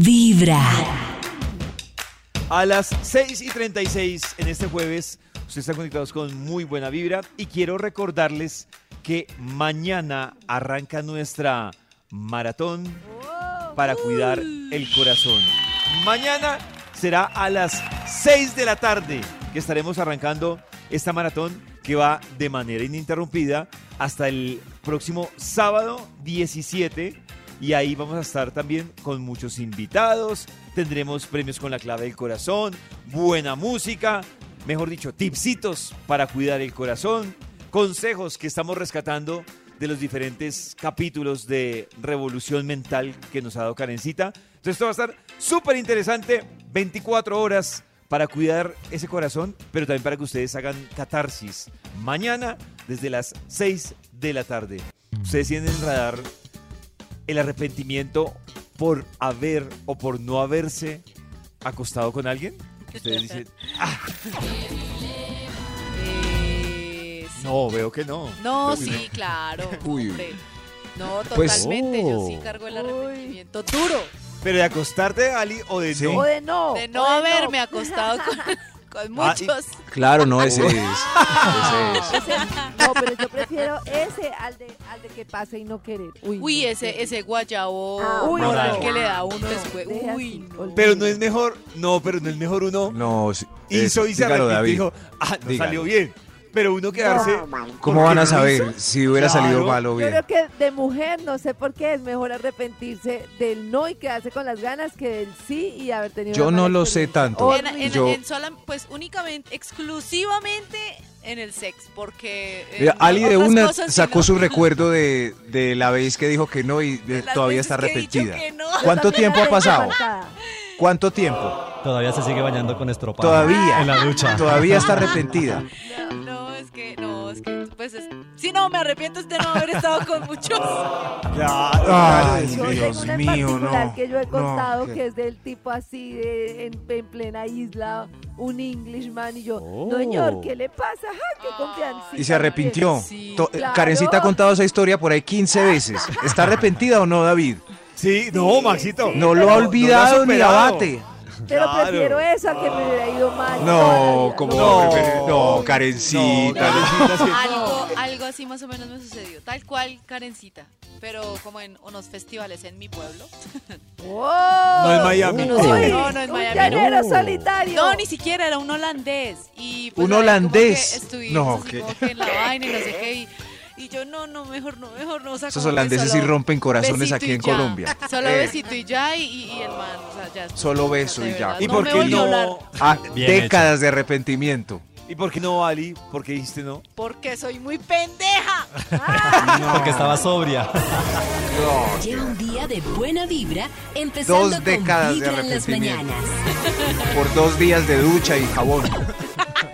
Vibra. A las 6 y 36 en este jueves, ustedes están conectados con muy buena vibra y quiero recordarles que mañana arranca nuestra maratón para cuidar el corazón. Mañana será a las 6 de la tarde que estaremos arrancando esta maratón que va de manera ininterrumpida hasta el próximo sábado 17 y ahí vamos a estar también con muchos invitados, tendremos premios con la clave del corazón, buena música, mejor dicho, tipsitos para cuidar el corazón, consejos que estamos rescatando de los diferentes capítulos de Revolución Mental que nos ha dado Karencita. Entonces esto va a estar súper interesante, 24 horas para cuidar ese corazón, pero también para que ustedes hagan catarsis. Mañana desde las 6 de la tarde. Ustedes tienen en el radar el arrepentimiento por haber o por no haberse acostado con alguien. Ustedes dicen, "Ah, Eh, sí. no, veo que no. No, sí, claro. Uy. hombre. No, Pues- totalmente. Yo sí Oh. cargo el arrepentimiento duro Pero de acostarte, Ali, o de Sí. no. O de no. de no haberme acostado con, con Ah, y- muchos. Claro, no, ese es. Ese es. No, pero yo prefiero ese al de, al de que pase y no querer. Uy, Uy, no, ese, ese guayabo Ah, uy, no. que le da a uno No, después. Uy, no. Pero no es mejor, no, pero no es mejor uno. No, sí, hizo eso, y se arrepintió dijo, ah, no Dígalo. salió bien. Pero uno quedarse. ¿Cómo ¿por van a saber si hubiera Claro. salido mal o Yo bien? creo que de mujer, no sé por qué, es mejor arrepentirse del no y quedarse con las ganas que del sí y haber tenido Yo no lo sé tanto. En, en- Yo- en sola- pues únicamente, exclusivamente en el sex, porque en Mira, Ali de una sacó no. su recuerdo de, de la vez que dijo que no y de- De las todavía está arrepentida. que no. Yo ¿Cuánto tiempo ha pasado? ¿Cuánto tiempo? Todavía se sigue bañando con estropajo. Todavía. En la ducha. Todavía está arrepentida. No, es que, no, es que, pues, es, si no, me arrepiento es de no haber estado con muchos. Claro, Ay, Yo Dios tengo una en mío, particular no. que yo he No, contado que es del tipo así de en, en plena isla, un Englishman y yo, Oh. no señor, ¿qué le pasa? ¡Ja, qué confianza! Y se arrepintió. Sí. Claro. Karencita ha contado esa historia por ahí 15 veces. ¿Está arrepentida o no, David? Sí, no, Maxito. No lo ha olvidado ni superado. abate. Pero Claro. prefiero eso a que me hubiera ido mal. No, como No. no, no, Karencita. No, Karencita, sí. Algo, algo así más o menos me sucedió. Tal cual, Karencita. Pero como en unos festivales en mi pueblo. ¡Oh! No es Miami. Uy, No, no es un Miami, no. solitario. No, ni siquiera era un holandés. Y pues, ¿Un holandés? que estuvimos No, así ¿qué? como que en la vaina y no sé qué. Y, y yo, no, no, mejor no, mejor no. O sea, Esos holandeses sí solo rompen corazones besito aquí y en ya. Colombia. Solo Eh. besito y ya, y, y- el man, o sea, ya. Solo beso y ya. ¿Y no por qué no? Ah, décadas de arrepentimiento. ¿Y por qué no, Ali? ¿Por qué dijiste no? Porque soy muy pendeja. Porque estaba sobria. Lleva un día de buena vibra, empezando Dos décadas con de Vibra en las arrepentimiento. mañanas. Por dos días de ducha y jabón.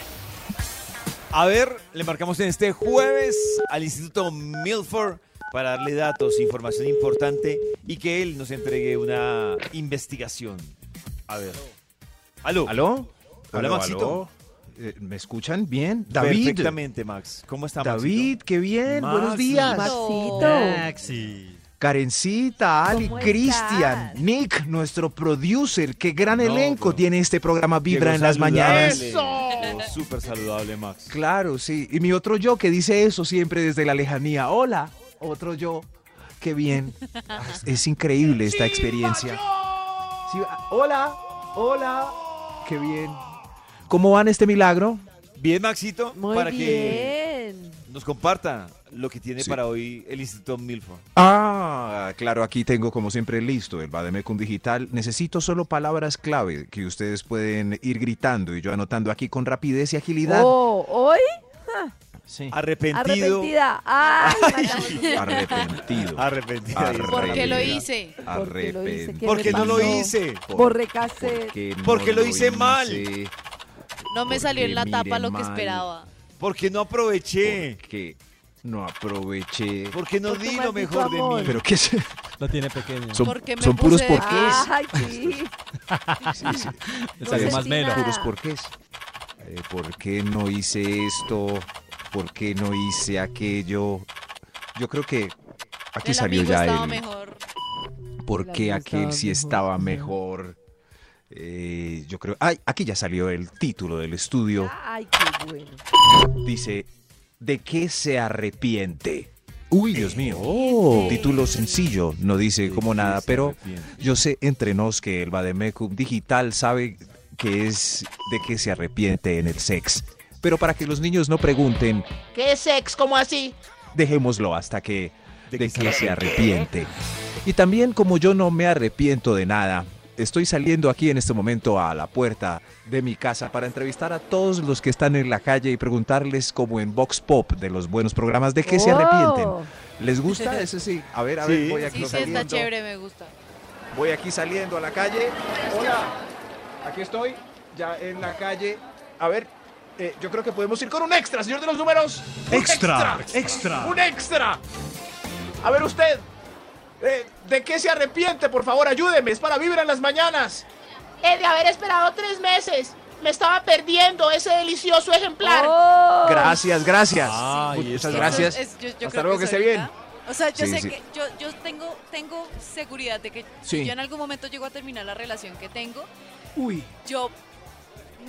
A ver, le marcamos en este jueves al Instituto Milford para darle datos, información importante y que él nos entregue una investigación. A ver. ¿Aló? ¿Aló? Hola, ¿Aló, Maxito. aló? Eh, ¿Me escuchan bien? David. Perfectamente, Max. ¿Cómo está, David, qué bien. Maxi. Buenos días. Maxito. Maxi. Karencita, Ali, ¿Cómo Cristian? Nick, nuestro producer. Qué gran No, elenco tiene este programa Vibra Llegó en las mañanas. Llegó Súper saludable, Max. Claro, sí. Y mi otro yo que dice eso siempre desde la lejanía. Hola, otro yo. Qué bien. Es, es increíble esta experiencia. Sí, hola, hola. Qué bien. ¿Cómo van este milagro? Bien, Maxito, Muy para que nos comparta lo que tiene Sí. para hoy el Instituto Milford. Ah, claro, aquí tengo como siempre listo el Bademecum Digital. Necesito solo palabras clave que ustedes pueden ir gritando y yo anotando aquí con rapidez y agilidad. Oh, ¿Hoy? Sí. arrepentido. Arrepentida. Ay, Arrepentido. Arrepentida. ¿Por qué lo hice? ¿Por qué lo hice? ¿Qué ¿Por qué no lo hice? Cassette. Porque Porque no lo hice mal. No me salió en la Porque tapa lo que esperaba. Porque no aproveché. Porque no aproveché. Porque no Por tu di lo mejor de mí. Pero qué es Lo tiene pequeño. son, Porque me son puros porqués. Ay, sí. Sí, sí. Le no salió más nada. puros porqués. Eh, ¿Por qué no hice esto? ¿Por qué no hice aquello? Yo creo que aquí El salió amigo ya estaba el mejor. por qué aquel sí estaba mejor. Eh, yo creo, ay, aquí ya salió el título del estudio. Ay, qué bueno. Dice, ¿de qué se arrepiente? Uy, Dios mío. Oh. Título sencillo, no dice ¿De como nada, pero arrepiente? yo sé entre nos que el Bademecum Digital sabe que es de qué se arrepiente en el sex. Pero para que los niños no pregunten, ¿Qué es sex? ¿Cómo así? dejémoslo hasta que ¿De de, qué se qué se arrepiente. Y también como yo no me arrepiento de nada, estoy saliendo aquí en este momento a la puerta de mi casa para entrevistar a todos los que están en la calle y preguntarles como en Vox Pop de los buenos programas de qué se arrepienten. Oh. ¿Les gusta? Ese sí. A ver, a Sí. ver, voy aquí Sí, sí, saliendo. está chévere, me gusta. Voy aquí saliendo a la calle. Hola, aquí estoy, ya en la calle. A ver, eh, yo creo que podemos ir con un extra, señor de los números. Extra, extra. Un extra. A ver usted, eh, ¿de qué se arrepiente? Por favor, ayúdeme, es para vibra en las mañanas. He de haber esperado tres meses. Me estaba perdiendo ese delicioso ejemplar. Oh. Gracias, gracias. Ay, Muchas gracias. Es- yo- yo Hasta creo luego, que es esté bien. O sea, yo Sí, sé sí. que yo, yo tengo, tengo seguridad de que Sí. si yo en algún momento llego a terminar la relación que tengo, Uy. yo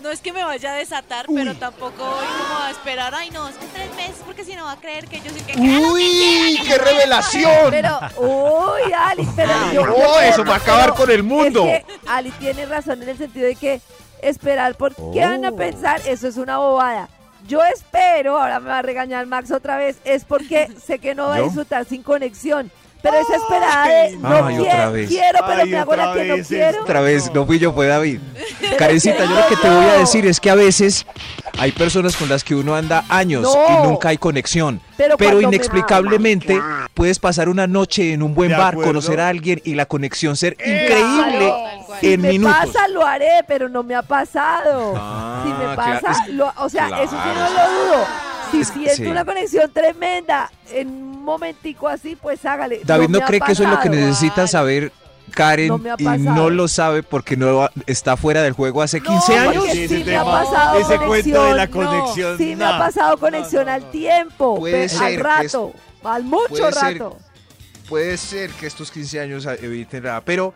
no es que me vaya a desatar, pero tampoco voy como a esperar, ay no, es que tres meses, porque si no va a creer que yo soy que Uy, qué revelación. Pero, uy, Ali, pero yo, No, yo- eso va a acabar con el mundo. Es que Ali tiene razón en el sentido de que esperar, ¿por qué van a Oh. pensar? Eso es una bobada. Yo espero, ahora me va a regañar Max otra vez, es porque sé que no va a disfrutar sin conexión. Pero esa esperada de no Ay, quiero, otra vez. quiero, pero Ay, me hago la otra que no vez quiero. Otra vez, no fui yo, fue David. Karencita, yo lo que te voy a decir es que a veces hay personas con las que uno anda años No. y nunca hay conexión. Pero Pero, cuando me inexplicablemente puedes pasar una noche en un buen De bar, acuerdo. conocer a alguien y la conexión ser Claro. increíble Tal cual. Si en me minutos. pasa, lo haré, pero no me ha pasado. Ah, si me claro, pasa, es- lo- o sea, eso sí claro. no lo dudo. Si Es que siento sí. una conexión tremenda en un momentico así, pues hágale. David no, cree que eso es lo que necesita saber Karen No y no lo sabe porque no está fuera del juego hace 15 No, años. sí me ha pasado ese cuento de la conexión, no. conexión. Sí me ha pasado conexión al tiempo, Puede pe- ser al rato, al mucho puede ser rato. Puede ser que estos 15 años eviten la... Pero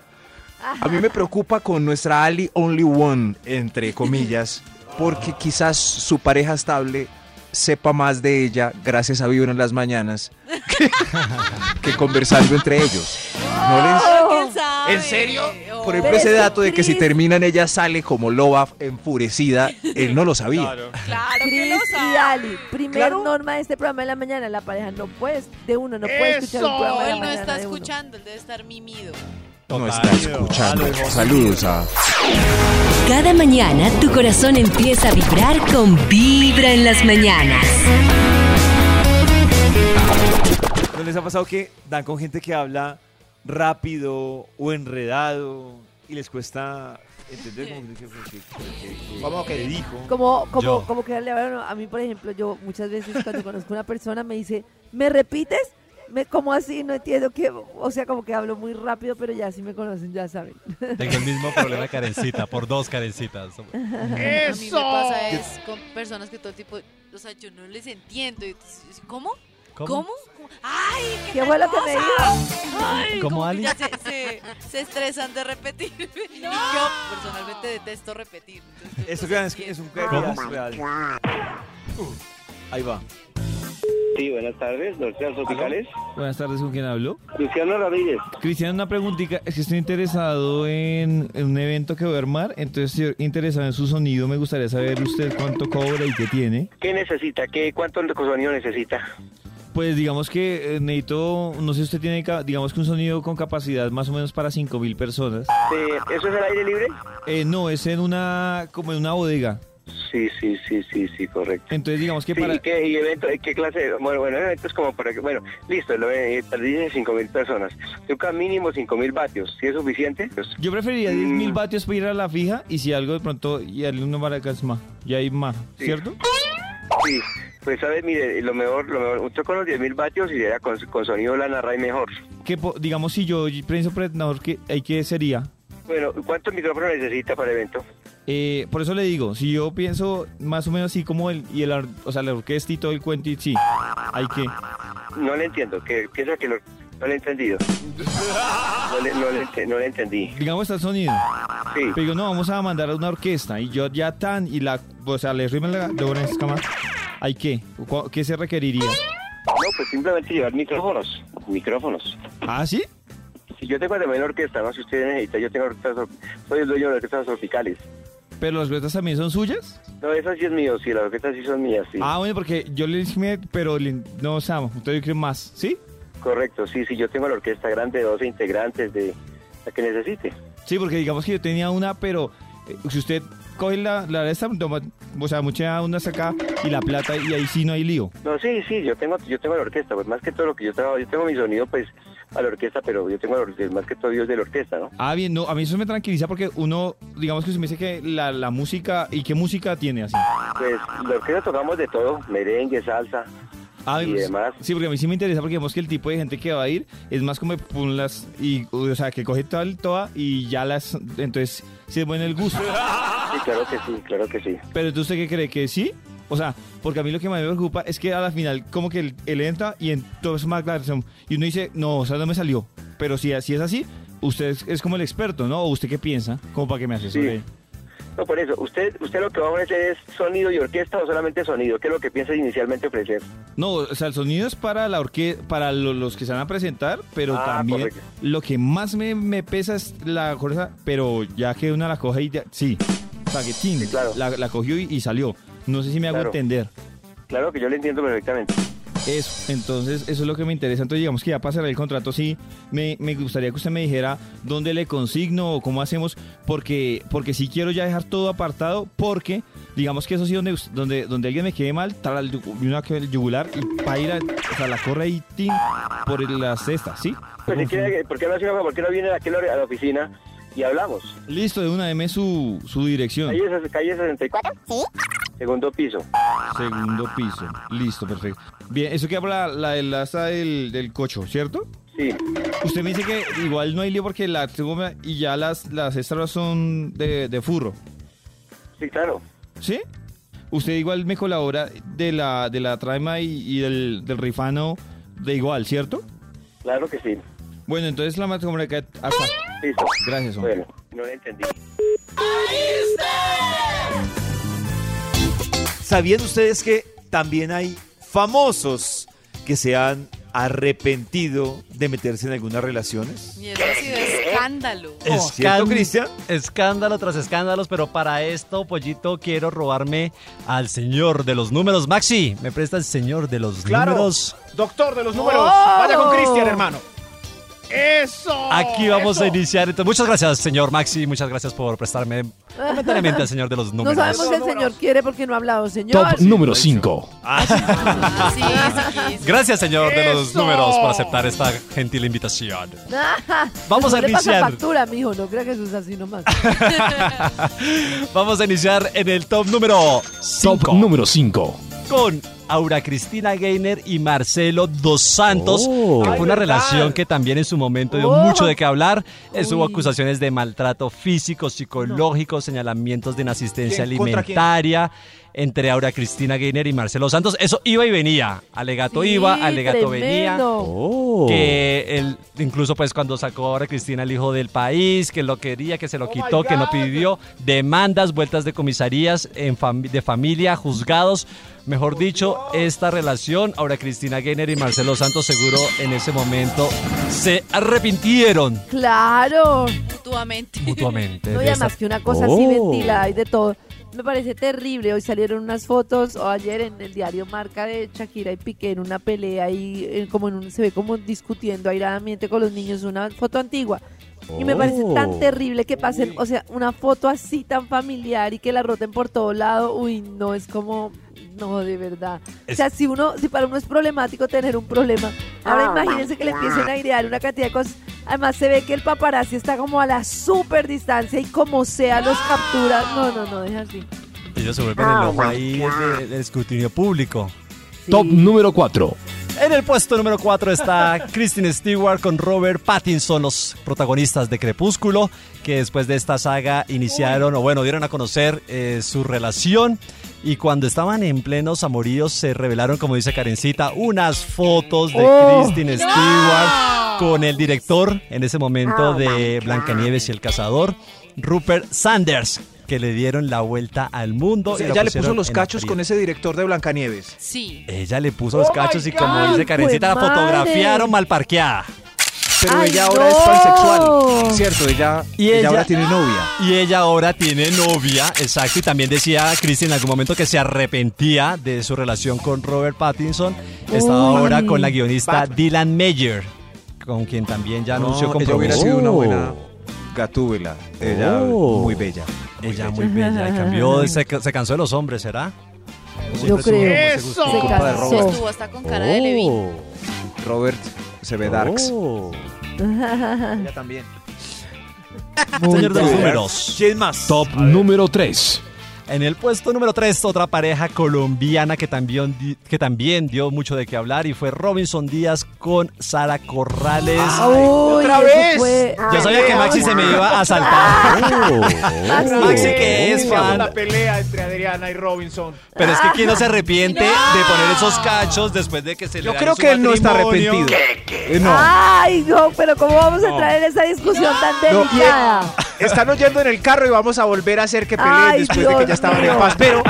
a mí me preocupa con nuestra Ali Only One, entre comillas, porque quizás su pareja estable sepa más de ella gracias a Vibra en las mañanas que, que conversando entre ellos. ¿No les-. ¿En serio? Oh. Por ejemplo, ese dato de que si terminan ella sale como loba enfurecida, él no lo sabía. Claro. Claro que Cris lo y sabe. Ali, primer Claro. norma de este programa de la mañana, la pareja no puede, de uno no puede escuchar un programa de la Él no mañana está escuchando, él debe estar mimido. No está escuchando. Saludos a... Cada mañana tu corazón empieza a vibrar con Vibra en las mañanas. ¿No les ha pasado que dan con gente que habla rápido o enredado y les cuesta entender como que, que- ¿Cómo que? dijo? Como, como, como que a mí, por ejemplo, yo muchas veces cuando conozco a una persona me dice, ¿me repites? Me, ¿Cómo así? No entiendo qué. O sea, como que hablo muy rápido, pero ya si me conocen, ya saben. Tengo el mismo problema de Karencita, por dos Karencitas. A mí me pasa es con personas que todo el tipo, o sea, yo no les entiendo. ¿Cómo? ¿Cómo? ¡Ay! ¿Qué, ¿Qué fue lo que me dijo? Ay, ¿Cómo, como que Ali? ya se, se, se estresan de repetir. Y yo personalmente detesto repetir. entonces, Esto no que se es, es un caso real. Ahí va. Sí, buenas tardes, doctor Tropicales. Buenas tardes, ¿con quién hablo? Luciano Ramírez. Cristian, una preguntita. Es que estoy interesado en, en un evento que voy a armar, entonces estoy interesado en su sonido. Me gustaría saber usted cuánto cobra y qué tiene. ¿Qué necesita? ¿Qué, ¿Cuánto sonido necesita? Pues digamos que eh, necesito, no sé si usted tiene, digamos que un sonido con capacidad más o menos para 5.000 personas. Eh, ¿Eso es al aire libre? Eh, no, es en una, como en una bodega. Sí, sí, sí, sí, sí, correcto. Entonces, digamos que Sí, para... ¿y qué, y evento, qué clase? de- Bueno, bueno, eventos como para que, bueno, listo, lo eh, dice 5 mil personas. Toca mínimo 5 mil vatios. ¿Sí es suficiente? Pues, Yo preferiría Mm. 10 mil vatios para ir a la fija y si algo de pronto y unos maracas más. Y ahí más, Sí. ¿cierto? sí, pues sabes, mire, lo mejor, lo mejor, usted con los 10 mil vatios iría con, con sonido Lana Ray mejor. Que digamos si yo pienso que hay que sería. Bueno, ¿cuántos micrófonos necesita para el evento? Eh, por eso le digo, si yo pienso más o menos así como el y el o sea, la orquesta y todo el cuento y sí, hay que No le entiendo, que piensa que lo- no le he entendido. No le, no le ente- no le entendí. digamos está el sonido. Sí, Pero digo, no, vamos a mandar a una orquesta y yo ya tan y la o sea, le rimen la escama. ¿Hay qué? ¿Cu- ¿Qué se requeriría? no, pues simplemente llevar micrófonos. Micrófonos. ¿Ah, sí? Si yo tengo también orquesta, no si usted necesita, yo tengo orquestas, soy el dueño de orquestas tropicales. ¿Pero las orquestas también son suyas? No, esas sí es mío, sí, las orquestas sí son mías, sí. Ah, bueno, porque yo le dije, pero no, Sam, usted yo creo más, ¿sí? Correcto, sí, sí, yo tengo la orquesta grande de 12 integrantes de la que necesite. Sí, porque digamos que yo tenía una, pero eh, si usted coge la, la de esta, toma, o sea, mucha una saca y la plata y ahí sí no hay lío. No, sí, sí, yo tengo, yo tengo la orquesta, pues más que todo lo que yo trabajo, yo tengo mi sonido, pues, a la orquesta, pero yo tengo la orquesta, más que todo Dios de la orquesta, ¿no? Ah, bien, no, a mí eso me tranquiliza porque uno, digamos que usted me dice que la, la música, ¿y qué música tiene así? Pues, la orquesta tocamos de todo, merengue, salsa, Ah, y pues, demás. Sí, porque a mí sí me interesa porque vemos que el tipo de gente que va a ir es más como las y o sea, que coge toda toa y ya las entonces es bueno el gusto. Sí, claro que sí, claro que sí. Pero ¿tú usted qué cree que sí? O sea, porque a mí lo que más me preocupa es que a la final como que él, él entra y en todo es más aclaración y uno dice, "No, o sea, no me salió." Pero si así es así, usted es, como el experto, ¿no? ¿O usted qué piensa? Como para que me asesore. Sí. No, por eso, ¿usted usted lo que va a ofrecer es sonido y orquesta o solamente sonido? ¿Qué es lo que piensa inicialmente ofrecer? No, o sea, el sonido es para la orque para lo- los que se van a presentar, pero Ah, también correcto. lo que más me, me pesa es la cosa, pero ya que una la coge y ya, sí, o sea, que tin, Sí, claro. la, la cogió y, y salió. No sé si me hago Claro. entender. Claro que yo le entiendo perfectamente. Eso, entonces eso es lo que me interesa. Entonces digamos que ya cerrar el contrato, sí, me, me gustaría que usted me dijera dónde le consigno o cómo hacemos, porque porque sí quiero ya dejar todo apartado, porque digamos que eso sí donde donde donde alguien me quede mal, yu- una que el yugular y para ir a, o sea, la corre tin, por la cesta, ¿sí? Pues si quiere, ¿por qué no? ¿Por qué no viene aquí a la oficina y hablamos? Listo, de una, deme su, su dirección. Calle, calle 64, segundo piso. Segundo piso. Listo, perfecto. Bien, eso queda por la, del- del, del cocho, ¿cierto? Sí, Usted me dice que igual no hay lío porque la tengo y ya las, las extras son de, de furro. sí, claro. ¿Sí? Usted igual me colabora de la, de la trama y, y del, del rifano de igual, ¿cierto? Claro que sí. Bueno, entonces la matemática hasta. Listo. Gracias, hombre. Bueno, no le entendí. ¿Sabían ustedes que también hay famosos que se han arrepentido de meterse en algunas relaciones? Y eso ha sido escándalo. ¿Cierto, Escan- Cristian? Escándalo tras escándalos, pero para esto, Pollito, quiero robarme al señor de los números. Maxi, ¿me presta el señor de los Claro. números? Doctor de los números. ¡Oh! Vaya con Cristian, hermano. Eso. Aquí vamos eso. a iniciar. Entonces, muchas gracias, señor Maxi. Muchas gracias por prestarme momentáneamente al señor de los No números. sabemos si el señor quiere porque no ha hablado, señor. Top número 5. Ah, sí, sí, sí. Gracias, señor de los números, por aceptar esta gentil invitación. Vamos a iniciar. factura, mijo, no crea que eso es así nomás. Vamos a iniciar en el top número Top 5 número 5. con Aura Cristina Gainer y Marcelo Dos Santos, Oh. que Ay, fue una relación que también en su momento dio Oh. mucho de qué hablar. Estuvo Uy. acusaciones de maltrato físico, psicológico, señalamientos de inasistencia alimentaria entre Aura Cristina Gainer y Marcelo Santos. Eso iba y venía. Alegato Sí, iba, alegato venía. Oh. Que él, incluso pues cuando sacó ahora Cristina el hijo del país, que lo quería, que se lo Oh quitó, que no pidió, demandas, vueltas de comisarías en fam- de familia, juzgados. Mejor dicho, esta relación, ahora Cristina Gainer y Marcelo Santos seguro en ese momento se arrepintieron Claro. Mutuamente. mutuamente. No, y además que una cosa así Oh. ventilada y de todo. Me parece terrible. Hoy salieron unas fotos, o ayer en el diario Marca de Shakira y Piqué en una pelea y como en un, se ve como discutiendo airadamente con los niños, una foto antigua. Y me parece Oh. tan terrible que pasen, o sea, una foto así tan familiar y que la roten por todo lado. Uy, no, es como, no, de verdad. O sea, si uno, si para uno es problemático tener un problema, ahora imagínense que le empiecen a airear una cantidad de cosas. Además se ve que el paparazzi está como a la super distancia y como sea los captura. No, no, no, deja así. Ellos se vuelven el ojo ahí de- del escrutinio público. Top número 4. En el puesto número 4 está Kristen Stewart con Robert Pattinson, los protagonistas de Crepúsculo, que después de esta saga iniciaron, o bueno, dieron a conocer eh, su relación. Y cuando estaban en plenos amoríos, se revelaron, como dice Karencita, unas fotos de Oh, Kristen Stewart con el director en ese momento de Blancanieves y el Cazador, Rupert Sanders, que le dieron la vuelta al mundo. O sea, y ella le puso los cachos con ese director de Blancanieves. Sí. Ella le puso los Oh cachos my y como dice Karencita, la ¡Jue madre! fotografiaron mal parqueada. Pero ¡Ay, ella ahora es pansexual. ¿Cierto? Ella, Y ella ella- ahora tiene novia. Y ella ahora tiene novia, exacto. Y también decía Kristen en algún momento que se arrepentía de su relación con Robert Pattinson. Estaba Uy. ahora con la guionista Batman. Dylan Meyer, con quien también ya anunció No, ella hubiera compromiso. sido una Oh. buena gatúbela. Ella Oh. muy bella. Ella muy bella. Y cambió, se, se cansó de los hombres, ¿será? Yo creo. Eso. Se. Robert. Estuvo hasta con cara de Levin. Oh. Robert se ve darks. Oh. Ella también. Señor de los números. ¿Quién más? Top número 3. En el puesto número 3, otra pareja colombiana que también, que también dio mucho de qué hablar y fue Robinson Díaz con Sara Corrales. Uy, ¿Otra vez? fue- Yo sabía que Maxi se me iba a saltar. Oh. Maxi que es fan. La pelea entre Adriana y Robinson. Pero es que quién no se arrepiente de poner esos cachos después de que se le Yo creo que él no está arrepentido. Eh, no. Ay, no, pero ¿cómo vamos a entrar en esa discusión tan No, delicada? Están oyendo en el carro y vamos a volver a hacer que peleen Ay, después de que ya estaban mío. en paz. Pero,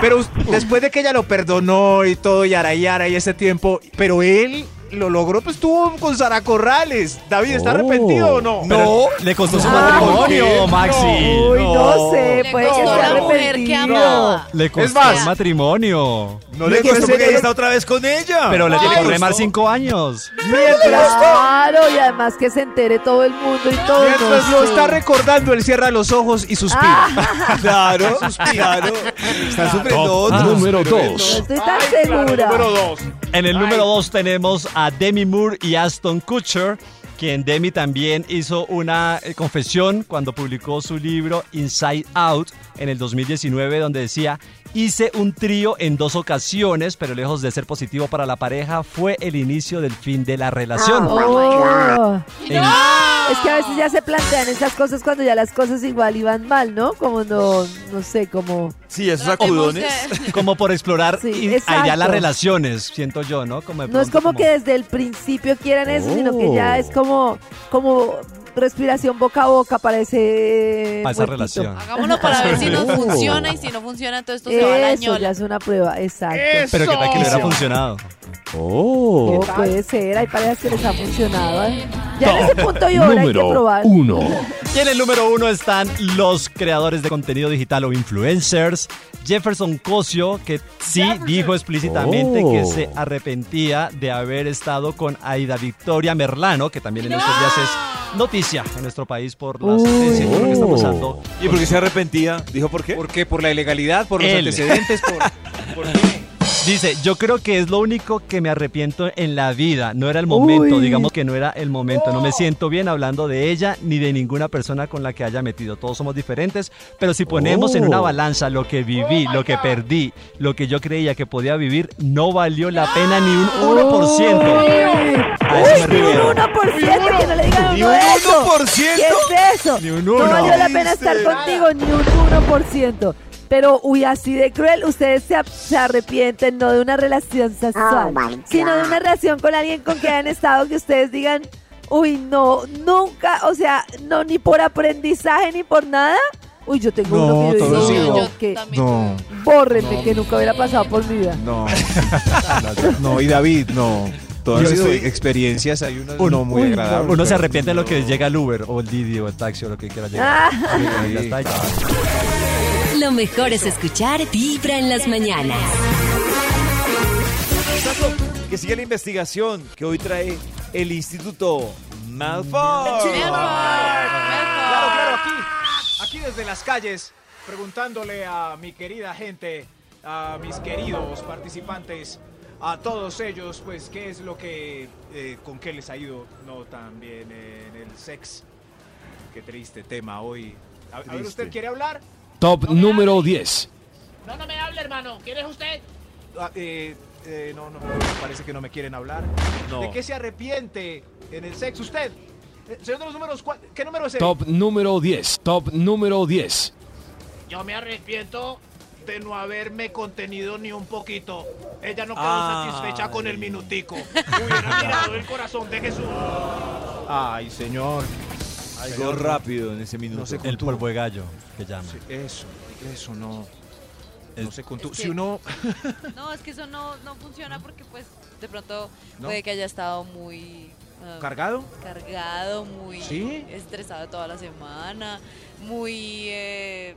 pero después de que ella lo perdonó y todo, yara y yara y ese tiempo, pero él lo logró, pues estuvo con Sara Corrales. David, ¿está Oh. arrepentido o no? No, le costó su Ay, matrimonio. Maxi. Uy, no sé, Le puede que costó esté la mujer que arrepentido. amaba. Le costó Es más, el matrimonio. No le Le costó porque que- ella está otra vez con ella. Pero le Ay, tiene que remar cinco años. Claro, y además que se entere todo el mundo y todo. Mientras lo está recordando, él cierra los ojos y suspira. Claro, claro. Está sufriendo otros. número pero 2. No estoy tan Ay, claro, segura. número dos. En el número 2 tenemos a Demi Moore y Aston Kutcher, quien Demi también hizo una eh, confesión cuando publicó su libro Inside Out en el 2019, donde decía, hice un trío en dos ocasiones, pero lejos de ser positivo para la pareja, fue el inicio del fin de la relación. Oh. En- Es que a veces ya se plantean esas cosas cuando ya las cosas igual iban mal, ¿no? Como no, no sé, como... Sí, esos de- como por explorar Sí, y airear las relaciones, siento yo, ¿no? Como de No es como que desde el principio quieran eso, sino que ya Oh. es como, como respiración boca a boca para ese Para esa relación. Hagámoslo para ver si nos funciona y si no funciona, entonces esto se va a la Eso ya ñola. es una prueba, exacto. Eso. Pero que tal que le hubiera funcionado. Oh. Oh, puede ser, hay parejas que les ha funcionado. ¿eh? Ya en ese punto y ahora hay que Número probar. 1. Y en el número uno están los creadores de contenido digital o influencers. Jefferson Cosio, que sí dijo explícitamente Oh. que se arrepentía de haber estado con Aida Victoria Merlano, que también en estos días es noticia en nuestro país por la sentencia y por lo que está Oh. pasando. ¿Y por qué se arrepentía? ¿Dijo por qué? ¿Por qué? ¿Por la ilegalidad? ¿Por los Él. antecedentes? ¿Por, por qué? Dice, yo creo que es lo único que me arrepiento en la vida. No era el momento, Uy. digamos que no era el momento. No me siento bien hablando de ella ni de ninguna persona con la que haya metido. Todos somos diferentes, pero si ponemos en una Oh. balanza lo que viví, lo que perdí, lo que yo creía que podía vivir, no valió la pena ni un 1%. A eso me Uy, ni un refiero. 1%, que no le digan ¡Ni uno un eso. 1%! ¿Qué es eso? Ni un No uno. valió la pena estar contigo, ni un 1%. Pero, uy, así de cruel, ustedes se, se arrepienten no de una relación sexual, sino de una relación con alguien con quien han estado que ustedes digan, uy, no, nunca, o sea, no, ni por aprendizaje ni por nada. Uy, yo tengo No, uno que yo digo, sí, no, yo que. No, bórrenme, que nunca hubiera pasado por mi vida. no. No, y David, no. Todas estoy- experiencias, hay unas Un- no muy uy, agradables. Uno se arrepiente de lo que llega el Uber o el Didi o el taxi o lo que quiera llegar. Ah. Ahí ya está, ya. Lo mejor es escuchar Vibra en las mañanas. Que siga la investigación que hoy trae el Instituto Malfoy. Claro, claro, aquí, aquí desde las calles, preguntándole a mi querida gente, a mis queridos participantes, a todos ellos, pues, qué es lo que, eh, con qué les ha ido no tan bien en el sex. Qué triste tema hoy. A, a ver. ¿usted quiere hablar? Top número 10. No, no me hable, hermano. ¿Quién es usted? Ah, eh, eh, no, no, parece que no me quieren hablar. No. ¿De qué se arrepiente en el sexo usted? Eh, señor de los números, ¿cuál- ¿qué número es el? Top número 10. Top número 10. Yo me arrepiento de no haberme contenido ni un poquito. Ella no quedó Ay. satisfecha con el minutico. Hubiera mirado el corazón de Jesús. Ay, señor. Algo rápido en ese minuto. No El polvo de gallo, que llama. Sí, eso, eso no. No se contuvo. Es Si uno. No, es que eso no, no funciona porque pues de pronto ¿No? puede que haya estado muy ah, ¿Cargado? cargado, muy ¿Sí? estresado toda la semana, muy eh,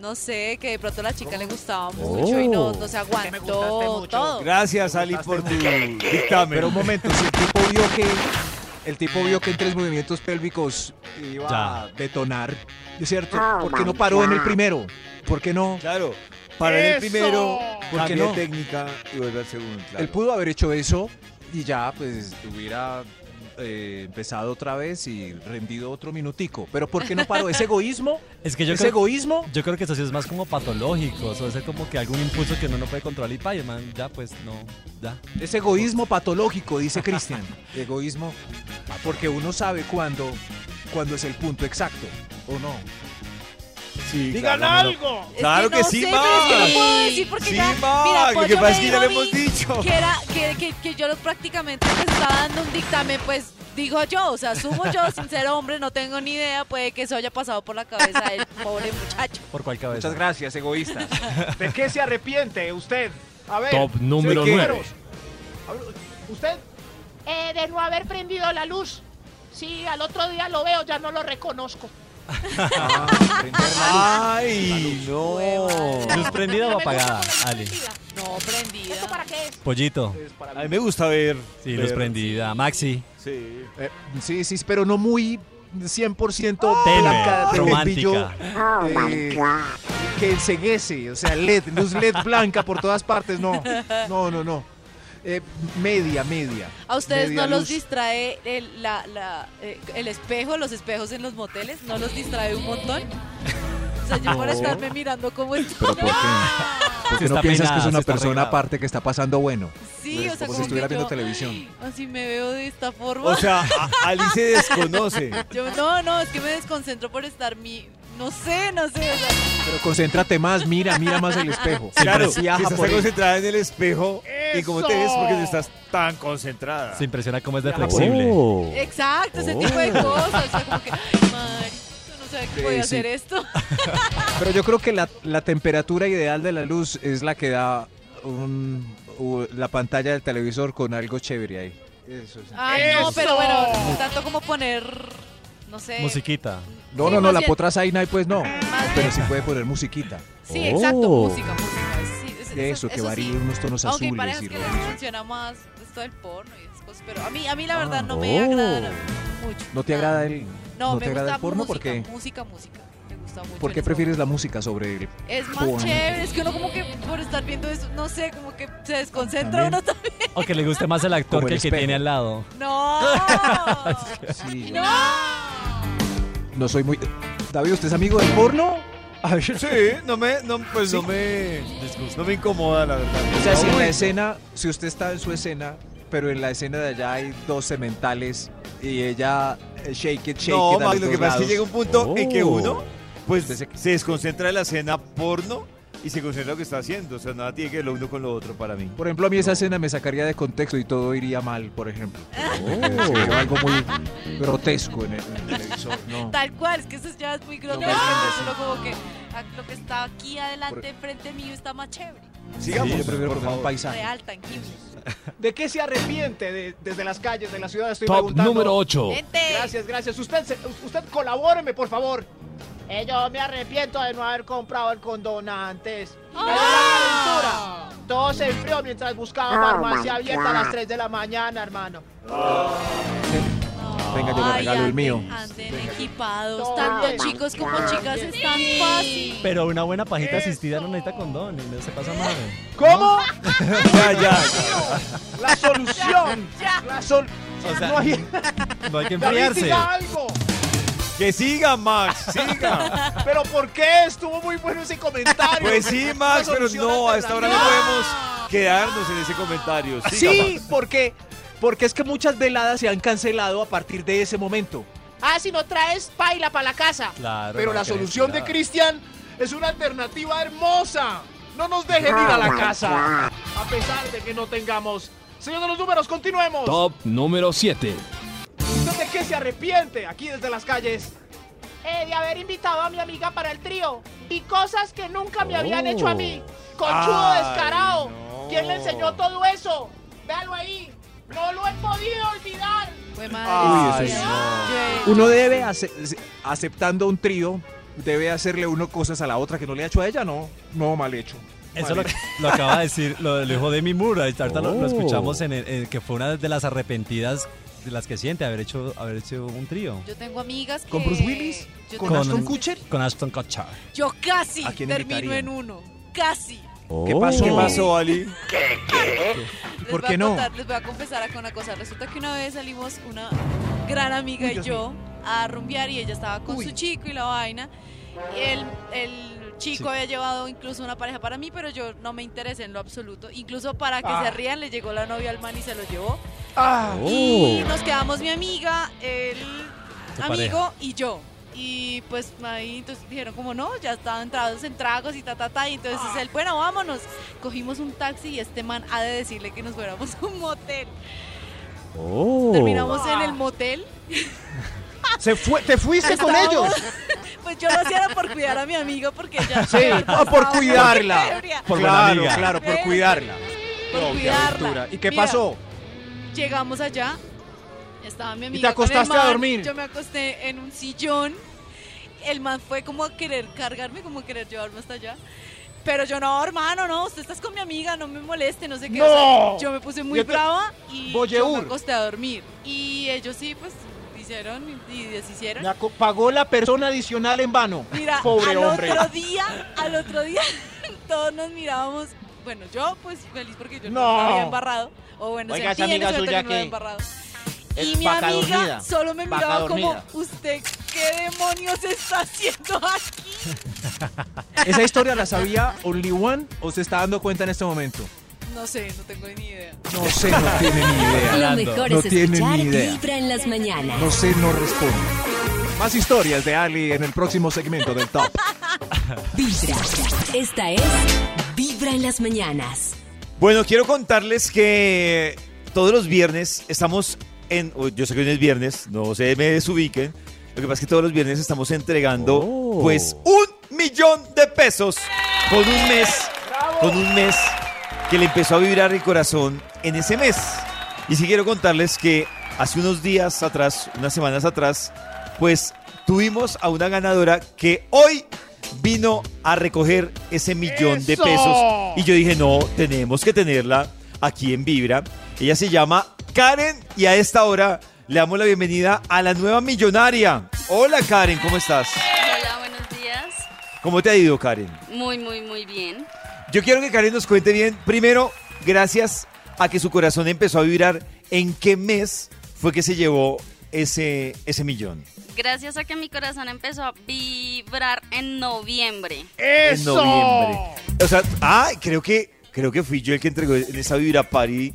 no sé, que de pronto a la chica le gustaba mucho y no, no se aguantó todo. Gracias, Ali, por tu dictamen. Pero un momento, si el tipo vio que. El tipo vio que en tres movimientos pélvicos iba Ya. a detonar. ¿Es cierto? ¿Por qué no paró en el primero? ¿por qué no? Claro, para el ¡Eso! primero, ¿Por qué cambia no? técnica y vuelve al segundo. claro. Él pudo haber hecho eso y ya, pues, hubiera eh, empezado otra vez y rendido otro minutico. Pero ¿por qué no paró? ¿Es egoísmo? Es que yo ¿Es creo, egoísmo? yo creo que eso sí es más como patológico. O sea, es como que algún impulso que uno no puede controlar y pa, man, ya pues no, ya. Es egoísmo patológico, dice Cristian. egoísmo. Porque uno sabe cuándo, cuándo es el punto exacto, ¿o no? Sí, ¡Digan claro, algo! Es Claro que no sí, sé, pero es que no puedo decir porque Sí, ya, mira, lo que Pollo pasa es que ya mí hemos dicho. Que, era, que, que, que yo lo- prácticamente pues, estaba dando un dictamen, pues digo yo, o sea, asumo yo, sin ser hombre, no tengo ni idea, puede que eso haya pasado por la cabeza del pobre muchacho. ¿Por cuál cabeza? Muchas gracias, egoístas. ¿De qué se arrepiente usted? A ver. Top número ¿de qué? 9. A ver, ¿Usted? Eh, de no haber prendido la luz. Sí, al otro día lo veo, ya no lo reconozco. Ah, Ay, no. ¿Luz prendida o apagada, prendida. No, prendida. ¿Esto para qué es? Pollito. A mí me gusta ver. Sí, luz ver- prendida. Maxi. Sí. Eh, sí, sí, pero no muy 100% Tenue, blanca de brillo, romántica. eh, que enseguece, o sea, LED, luz LED blanca por todas partes, no, no, no, no. Eh, media, media. ¿A ustedes Media no los distrae el, la, la, eh, el espejo, los espejos en los moteles? ¿No los distrae un montón? O sea, yo por estarme mirando cómo estoy. ¿Pero por qué? ¿Por Si qué no piensas que es una persona aparte que está pasando bueno? Sí, Pues, o sea, como como si estuviera que viendo yo, televisión. Así me veo de esta forma. O sea, Ali se desconoce. Yo, no, no, es que me desconcentro por estar mi... No sé, no sé. O sea, Pero concéntrate más, mira, mira más el espejo. Claro, ajá, estás concentrada en el espejo. ¿Y cómo te ves? Porque estás tan concentrada. Se impresiona cómo es de Ya, flexible. exacto, ese tipo de cosas. O sea, como que, Marito, no sabía que Sí, podía sí. hacer esto. Pero yo creo que la, la temperatura ideal de la luz es la que da un- u- la pantalla del televisor con algo chévere ahí. Eso sí. Ay, no, pero bueno, tanto como poner, no sé. Musiquita. No, Sí, no, no, la bien- potra Zaina pues no. Pero sí puede poner musiquita. Sí, exacto, Oh. música, música. Es- Eso, que varíe sí. unos tonos Aunque azules parejas y que les rojos. funciona más esto del porno y esas cosas, pero a mí, a mí la verdad no Ah. me Oh. agrada mucho. ¿No te agrada el, No, no me te agrada gusta el porno? música, ¿Por qué? música, música. Me gusta mucho. ¿Por qué prefieres la música sobre el Es más porno? chévere, es que uno como que por estar viendo eso, no sé, como que se desconcentra También. uno también. O que le guste más el actor Como que el el que tiene al lado. No. Sí, no. No soy muy... David, ¿usted es amigo del porno? A ver, Sí, no me, no, pues no me, no me incomoda, la verdad. O sea, si en la escena, si usted está en su escena, pero en la escena de allá hay dos sementales y ella eh, shake it, shake No, it. los lo que pasa es que llega un punto en que Oh. uno, pues, se desconcentra de la escena porno y se concentra en lo que está haciendo. O sea, nada tiene que ver lo uno con lo otro para mí. Por ejemplo, a mí esa escena me sacaría de contexto y todo iría mal, por ejemplo. Se vio algo muy grotesco en el, en el televisor. No. Tal cual, es que eso ya es muy grotesco. No, como que lo que está aquí adelante, enfrente mío, está más chévere. Sigamos, yo prefiero por un favor. paisaje. Real, tangible. ¿De qué se arrepiente de- desde las calles de la ciudad? Estoy Top preguntando. número 8. Gente. Gracias, gracias. Usted, usted colabóreme, por favor. Eh, yo me arrepiento de no haber comprado el condón antes. La calentura. Todo se enfrió mientras buscaba farmacia abierta a las 3 de la mañana, hermano. Venga, yo le Ay, regalo el anden- mío. Anden equipados, tanto chicos como chicas, es tan fácil. Pero una buena pajita asistida no necesita condón y no se pasa nada. ¿Cómo? Ya, ya. La solución. La sol O sea, no hay... no hay que David, enfriarse. diga algo. Que siga, Max, siga. Pero ¿por qué? Estuvo muy bueno ese comentario. Pues sí, Max, pero no, a esta hora no podemos quedarnos en ese comentario. Siga, Sí, Max. porque, porque es que muchas veladas se han cancelado a partir de ese momento. Ah, si no traes paila para la casa. Claro, Pero no, la solución de. Cristian es una alternativa hermosa. No nos dejen ir a la casa. A pesar de que no tengamos. Señor de los números, continuemos. Top número 7. ¿Usted de qué se arrepiente aquí desde las calles? Eh, de haber invitado a mi amiga para el trío. Y cosas que nunca me habían hecho a mí. Conchudo Ay, descarado. no. ¿Quién le enseñó todo eso? Véalo ahí. No lo he podido olvidar. Fue Uy, madre. eso es- Yo- Uno debe, ace- aceptando un trío, debe hacerle uno cosas a la otra que no le ha hecho a ella, no, no mal hecho. Eso lo, lo acaba de decir, lo dijo Demi Moore. Ahorita lo, lo Oh. escuchamos en, el- en que fue una de las arrepentidas de las que siente haber hecho, haber hecho un trío. Yo tengo amigas que... ¿Con Bruce Willis? Yo, ¿Con tengo- Ashton Kutcher? Con Ashton Kutcher. yo casi ¿A quién termino invitarían? en uno. Casi. ¿Qué pasó? ¿Qué pasó, Ali? Les ¿Por voy qué a no? contar- les voy a confesar acá una cosa. Resulta que una vez salimos una gran amiga Uy, y yo a rumbear y ella estaba con Uy. su chico y la vaina. El, el chico Sí. había llevado incluso una pareja para mí, pero yo no me interesé en lo absoluto. Incluso para que Ah. se rían, le llegó la novia al man y se lo llevó. Ah, Y nos quedamos mi amiga, el Tu amigo pareja. y yo. Y pues ahí entonces dijeron como no, ya estaban entrados en tragos y ta ta ta. Y entonces él, bueno, vámonos. Cogimos un taxi y este man ha de decirle que nos fuéramos a un motel. Terminamos en el motel. Se fue, ¿Te fuiste con ellos? Pues yo lo hacía era por cuidar a mi amiga porque ella Sí, por cuidarla. Por claro, amiga. claro, por cuidarla. Por No, qué cuidarla. aventura. ¿Y qué Mira, pasó? Llegamos allá, estaba mi te amiga. con el acostaste a man, dormir? Yo me acosté en un sillón. El man fue como a querer cargarme, como a querer llevarme hasta allá. Pero yo no, hermano, no, usted estás con mi amiga, no me moleste, no sé qué. ¡No! O sea, yo me puse muy Y brava y yo Voyeur. me acosté a dormir. Y ellos sí, pues, hicieron y deshicieron. pagó la persona adicional en vano. Mira, Pobre al hombre. otro día, al otro día, todos nos mirábamos. Bueno, yo pues feliz porque yo no, No. había embarrado. O bueno, Oiga, esa amiga suya que embarrado. Y mi amiga dormida, solo me miraba como. ¿usted qué demonios está haciendo aquí? ¿Esa historia la sabía Only One o se está dando cuenta en este momento? No sé, no tengo ni idea. No sé, no tiene ni idea. Lo mejor No es tiene escuchar ni idea. Vibra en las mañanas. No sé, no responde. Más historias de Ali en el próximo segmento del Top. Vibra. Esta es Vibra en las mañanas. Bueno, quiero contarles que todos los viernes estamos en. Yo sé que hoy es viernes, no se me desubiquen. Lo que pasa es que todos los viernes estamos entregando, Oh. pues, un millón de pesos con un mes. Con un mes que le empezó a vibrar el corazón en ese mes. Y sí quiero contarles que hace unos días atrás, unas semanas atrás, pues tuvimos a una ganadora que hoy vino a recoger ese millón de ¡Eso! pesos. Y yo dije, no, tenemos que tenerla aquí en Vibra. Ella se llama Karen y a esta hora le damos la bienvenida a la nueva millonaria. Hola Karen, ¿cómo estás? Hola, buenos días. ¿Cómo te ha ido Karen? Muy, muy, muy bien. Yo quiero que Karen nos cuente bien, primero, gracias a que su corazón empezó a vibrar, ¿en qué mes fue que se llevó ese, ese millón? Gracias a que mi corazón empezó a vibrar en noviembre. En ¡Eso! noviembre. O sea, ah, creo que, creo que fui yo el que entregó en esa Vibra Party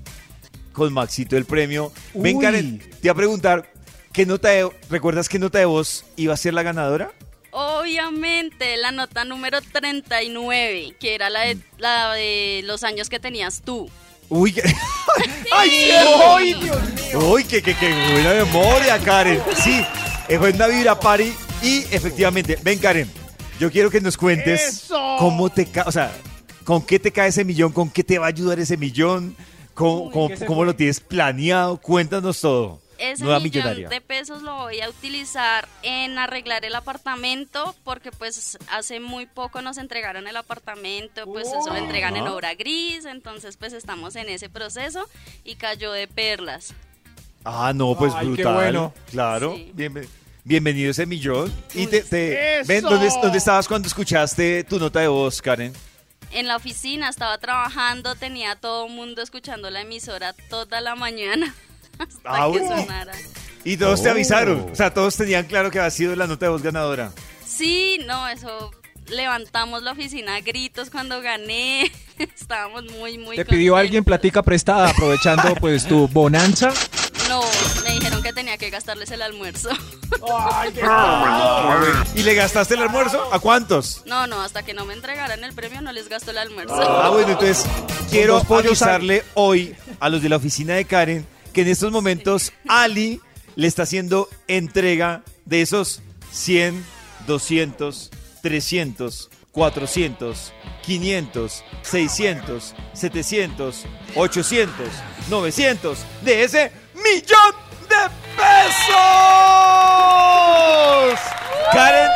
con Maxito el premio. Ven Uy. Karen, te iba a preguntar, ¿qué nota de, ¿recuerdas qué nota de voz iba a ser la ganadora? Obviamente, la nota número 39, que era la de, la de los años que tenías tú. Uy, qué... ¡Ay, sí! ¡Ay, Dios mío! Uy, qué, qué, qué buena memoria, Karen. Sí, fue una Vibra Party y efectivamente, ven Karen, yo quiero que nos cuentes ¡Eso! cómo te cae, o sea, con qué te cae ese millón, con qué te va a ayudar ese millón, cómo, cómo- ¿qué se cómo fue? lo tienes planeado, cuéntanos todo. Ese Nueva millón millonaria. de pesos lo voy a utilizar en arreglar el apartamento porque pues hace muy poco nos entregaron el apartamento, pues eso lo entregan en obra gris, entonces pues estamos en ese proceso y cayó de perlas. Ah, no, pues Ay, qué brutal. bueno. Claro. Sí. Bienve- bienvenido ese millón. Y te, te- ven, ¿dónde, dónde estabas cuando escuchaste tu nota de voz, Karen? En la oficina estaba trabajando, tenía a todo el mundo escuchando la emisora toda la mañana Ah, que bueno. sonara. Y todos te Oh. avisaron. O sea, todos tenían claro que había sido la nota de voz ganadora. Sí, no, eso levantamos la oficina a gritos cuando gané. Estábamos muy, muy ¿Te pidió contentos. alguien platica prestada aprovechando pues tu bonanza? No, me dijeron que tenía que gastarles el almuerzo. Ay, qué ¿Y le gastaste el almuerzo? ¿A cuántos? No, no, hasta que no me entregaran el premio no les gasto el almuerzo. Ah, bueno, entonces quiero avisarle hoy a los de la oficina de Karen que en estos momentos Ali le está haciendo entrega de esos 100, 200, 300, 400, 500, 600, 700, 800, 900 de ese millón de pesos. Karen,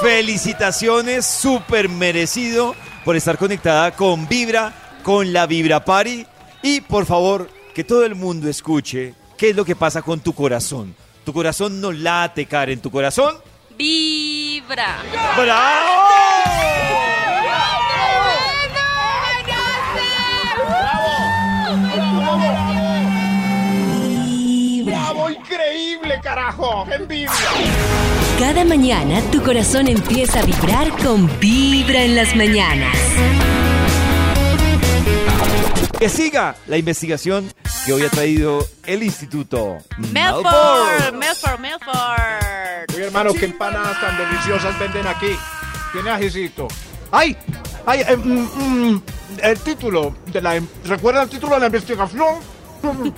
felicitaciones, súper merecido por estar conectada con Vibra, con la Vibra Party. Y por favor, que todo el mundo escuche qué es lo que pasa con tu corazón. Tu corazón no late, Karen, tu corazón. Vibra. ¡Bravo! bravo, increíble, carajo. Envidia. Cada mañana tu corazón empieza a vibrar con Vibra en las mañanas. Que siga la investigación que hoy ha traído el Instituto Melford, Melford, Melford. Oye, hermano, qué empanadas tan deliciosas venden aquí. Tiene ajicito. ¡Ay! ¡Ay! eh, mm, mm, el título de la... em- ¿Recuerda el título de la investigación? Mm,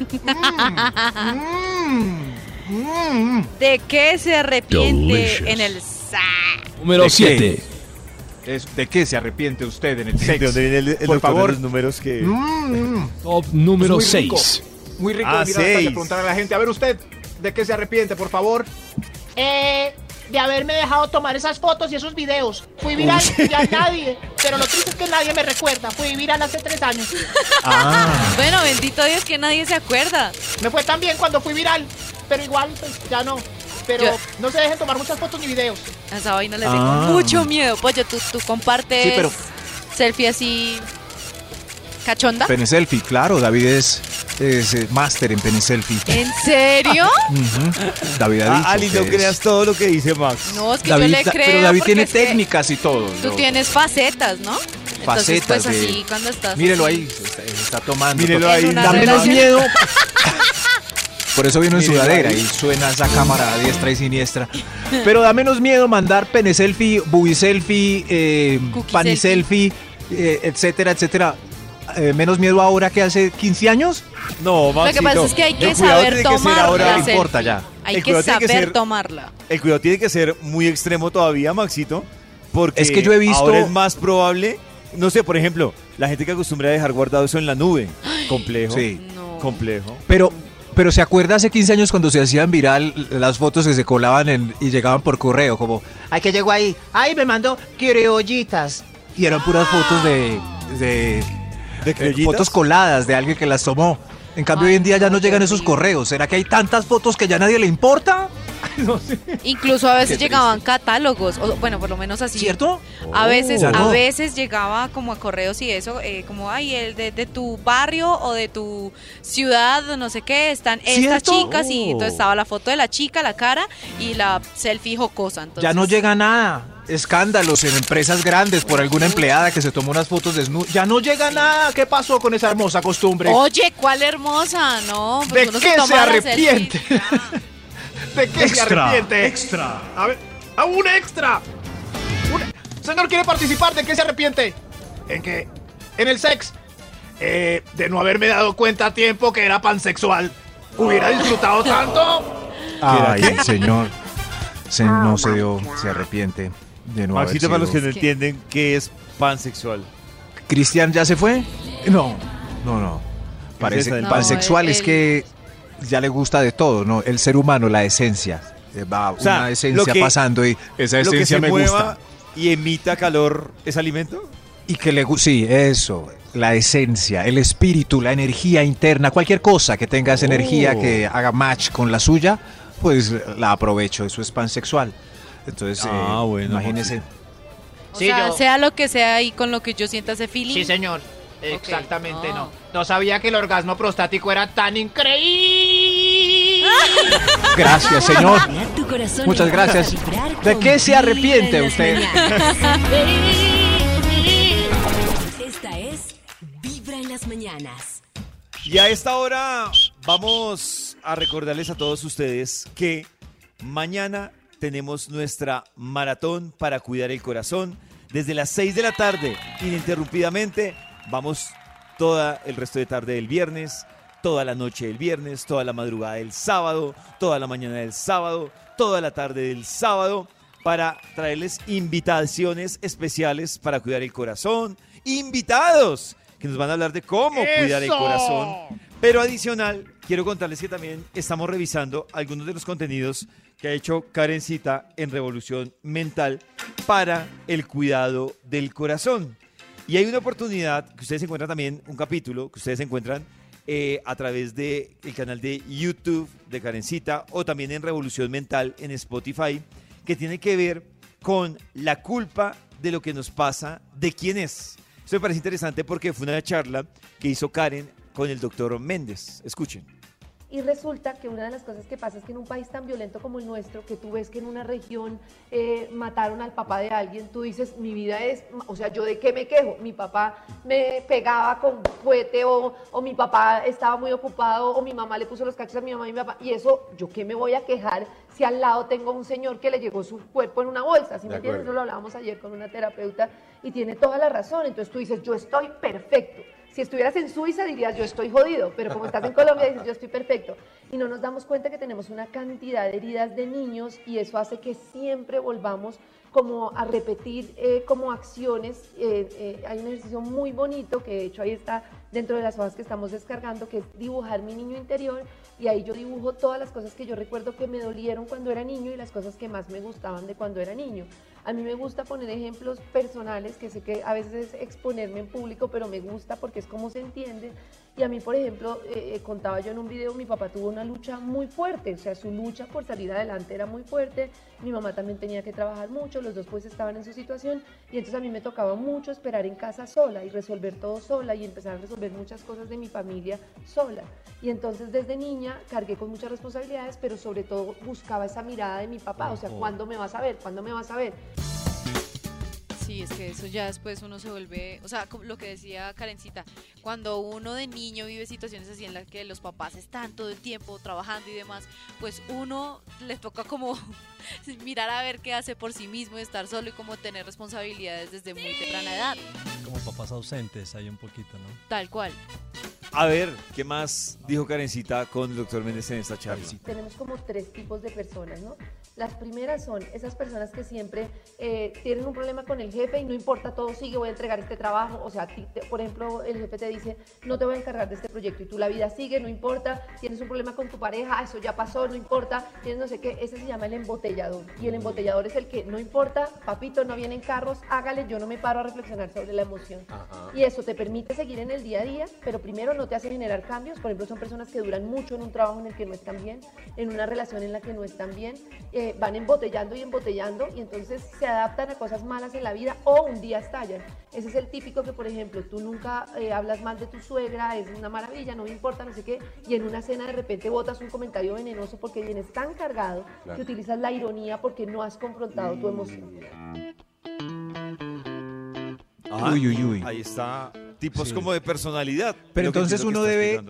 mm, mm. ¿De qué se arrepiente Delicious. en el sa? Número ¿De qué? 7. Es- ¿De qué se arrepiente usted en el ¿De sexo? dónde viene el, el Por de favor. los números que... Mm, mm. Top número Muy rico. 6. Muy rico Ah, de preguntar a la gente. A ver usted, ¿de qué se arrepiente, por favor? Eh, de haberme dejado tomar esas fotos y esos videos. Fui viral, ya nadie. Pero lo triste es que nadie me recuerda. Fui viral hace tres años. Ah, Bueno, bendito Dios que nadie se acuerda. Me fue tan bien cuando fui viral. Pero igual, pues, ya no. Pero Yo- no se dejen tomar muchas fotos ni videos. A esa vaina les Ah. tengo mucho miedo. Pollo, tú, tú compartes Sí, pero- selfie así cachonda. pene selfie, claro, David es, es eh, máster en pene selfie. ¿En serio? David ha Ah, dicho Ali, que no es- creas todo lo que dice Max. No, es que David, yo le creo. pero David tiene técnicas y todo. Tú Yo- tienes facetas, ¿no? Entonces, facetas pues de- así, cuando estás. Mírelo así- ahí, se está, se está tomando. Mírelo ahí. En una Da menos relación. miedo. Por eso vino en sudadera y suena esa cámara a diestra y siniestra. Pero da menos miedo mandar pene selfie, bubi selfie, eh, pani selfie. selfie, eh, etcétera, etcétera. Eh, menos miedo ahora que hace 15 años. No, Lo que pasa es que hay que saber tiene que ser tomar ahora- la no importa ya. Hay El que cuidado tiene que saber ser- tomarla. El cuidado tiene que ser muy extremo todavía, Maxito, porque Es que yo he visto- ahora es más probable, no sé, por ejemplo, la gente que acostumbra a dejar guardado eso en la nube, complejo, Sí. No. complejo. Pero, pero ¿se acuerda hace 15 años cuando se hacían viral las fotos que se colaban en- y llegaban por correo? Como, Ay, que llegó ahí. Ay, me mandó criollitas. y eran puras fotos de, de ¿De Eh, criollitas? fotos coladas de alguien que las tomó. En cambio, Ay, hoy en día ya no, llegan esos correos. ¿Será que hay tantas fotos que ya a nadie le importa? Incluso a veces llegaban catálogos, o, bueno, por lo menos así. ¿Cierto? A veces, a no. veces llegaba como a correos y eso, eh, como ay, el de, de tu barrio o de tu ciudad, no sé qué, están estas ¿Cierto? chicas y Oh. entonces estaba la foto de la chica, la cara y la selfie jocosa. Entonces, Ya no llega nada. Escándalos en empresas grandes por alguna empleada que se tomó unas fotos desnudas. Ya no llega nada. ¿Qué pasó con esa hermosa costumbre? Oye, cuál hermosa, no. pues ¿De qué se arrepiente? ¿De qué se Extra, arrepiente? extra. A ver, ¡a un extra! Un- Señor, ¿quiere participar? ¿De qué se arrepiente? ¿En qué? En el sex. Eh, de no haberme dado cuenta a tiempo que era pansexual. Hubiera disfrutado tanto. Ay, el señor. Se, no se dio, se arrepiente de no haber Maxito, para los que no entienden qué es pansexual. ¿Cristian ya se fue? No, no, no. Parece pansexual No, es el- que ya le gusta de todo, ¿no? El ser humano, la esencia. Eh, Va sea, una esencia que- pasando y esa Lo que esencia se me mueva gusta. y emita calor es alimento. Y que le gusta, sí, eso. la esencia, el espíritu, la energía interna, cualquier cosa que tenga esa energía Oh. que haga match con la suya, pues la aprovecho, eso es pansexual. Entonces, eh, Ah, bueno, imagínese. O Sí, sea, yo- sea lo que sea y con lo que yo sienta ese feeling. Sí, señor. Exactamente, Ah. no. No sabía que el orgasmo prostático era tan increíble. Gracias, señor. Muchas gracias. ¿De qué se arrepiente usted? Esta es Vibra en las mañanas. Y a esta hora vamos a recordarles a todos ustedes que mañana tenemos nuestra maratón para cuidar el corazón. Desde las 6 de la tarde, ininterrumpidamente, vamos toda el resto de tarde del viernes, toda la noche del viernes, toda la madrugada del sábado, toda la mañana del sábado, toda la tarde del sábado, para traerles invitaciones especiales para cuidar el corazón. Invitados que nos van a hablar de cómo cuidar el corazón. Pero adicional, quiero contarles que también estamos revisando algunos de los contenidos que ha hecho Karencita en Revolución Mental para el cuidado del corazón. Y hay una oportunidad que ustedes encuentran también, un capítulo que ustedes encuentran eh, a través del canal de YouTube de Karencita o también en Revolución Mental en Spotify, que tiene que ver con la culpa de lo que nos pasa, de quién es. Esto me parece interesante porque fue una charla que hizo Karen con el doctor Méndez. Escuchen. Y resulta que una de las cosas que pasa es que en un país tan violento como el nuestro, que tú ves que en una región eh, mataron al papá de alguien, tú dices, mi vida es, o sea, ¿yo de qué me quejo? Mi papá me pegaba con fuete o, o mi papá estaba muy ocupado o mi mamá le puso los cachos a mi mamá y mi papá. Y eso, ¿yo qué me voy a quejar si al lado tengo un señor que le llegó su cuerpo en una bolsa? ¿Sí me De entiendes? lo hablábamos ayer con una terapeuta y tiene toda la razón. Entonces tú dices, yo estoy perfecto. Si estuvieras en Suiza dirías yo estoy jodido, pero como estás en Colombia dices yo estoy perfecto. Y no nos damos cuenta que tenemos una cantidad de heridas de niños y eso hace que siempre volvamos como a repetir eh, como acciones. Eh, eh, hay un ejercicio muy bonito que de hecho ahí está dentro de las hojas que estamos descargando, que es dibujar mi niño interior y ahí yo dibujo todas las cosas que yo recuerdo que me dolieron cuando era niño y las cosas que más me gustaban de cuando era niño. A mí me gusta poner ejemplos personales, que sé que a veces es exponerme en público, pero me gusta porque es como se entiende. Y a mí, por ejemplo, eh, eh, contaba yo en un video, mi papá tuvo una lucha muy fuerte, o sea, su lucha por salir adelante era muy fuerte, mi mamá también tenía que trabajar mucho, los dos pues estaban en su situación, y entonces a mí me tocaba mucho esperar en casa sola y resolver todo sola y empezar a resolver muchas cosas de mi familia sola. Y entonces desde niña cargué con muchas responsabilidades, pero sobre todo buscaba esa mirada de mi papá, o sea. ¿cuándo me vas a ver? ¿Cuándo me vas a ver? Sí, es que eso ya después uno se vuelve, o sea, lo que decía Karencita, cuando uno de niño vive situaciones así en las que los papás están todo el tiempo trabajando y demás, pues uno le toca como mirar a ver qué hace por sí mismo y estar solo y como tener responsabilidades desde muy temprana edad, Como papás ausentes, hay un poquito, ¿no? tal cual. A ver, ¿qué más dijo Karencita con el doctor Méndez en esta charla? Tenemos como tres tipos de personas, ¿no? Las primeras son esas personas que siempre eh, tienen un problema con el jefe y no importa, todo sigue, voy a entregar este trabajo. O sea, a ti te- por ejemplo, el jefe te dice, no te voy a encargar de este proyecto y tú la vida sigue, no importa. Tienes un problema con tu pareja, eso ya pasó, no importa. Tienes no sé qué, ese se llama el embotellador. Y el embotellador es el que no importa, papito, no vienen carros, hágale, yo no me paro a reflexionar sobre la emoción. Y eso te permite seguir en el día a día, pero primero no te hace generar cambios. Por ejemplo, son personas que duran mucho en un trabajo en el que no están bien, en una relación en la que no están bien, eh, van embotellando y embotellando y entonces se adaptan a cosas malas en la vida o un día estallan. Ese es el típico que, por ejemplo, tú nunca eh, hablas mal de tu suegra, es una maravilla, no me importa, no sé qué, y en una cena de repente botas un comentario venenoso porque vienes tan cargado Claro. que utilizas la ironía porque no has confrontado tu emoción. Uy, uy, uy. Ahí está. Tipos Sí. como de personalidad. Pero entonces uno debe,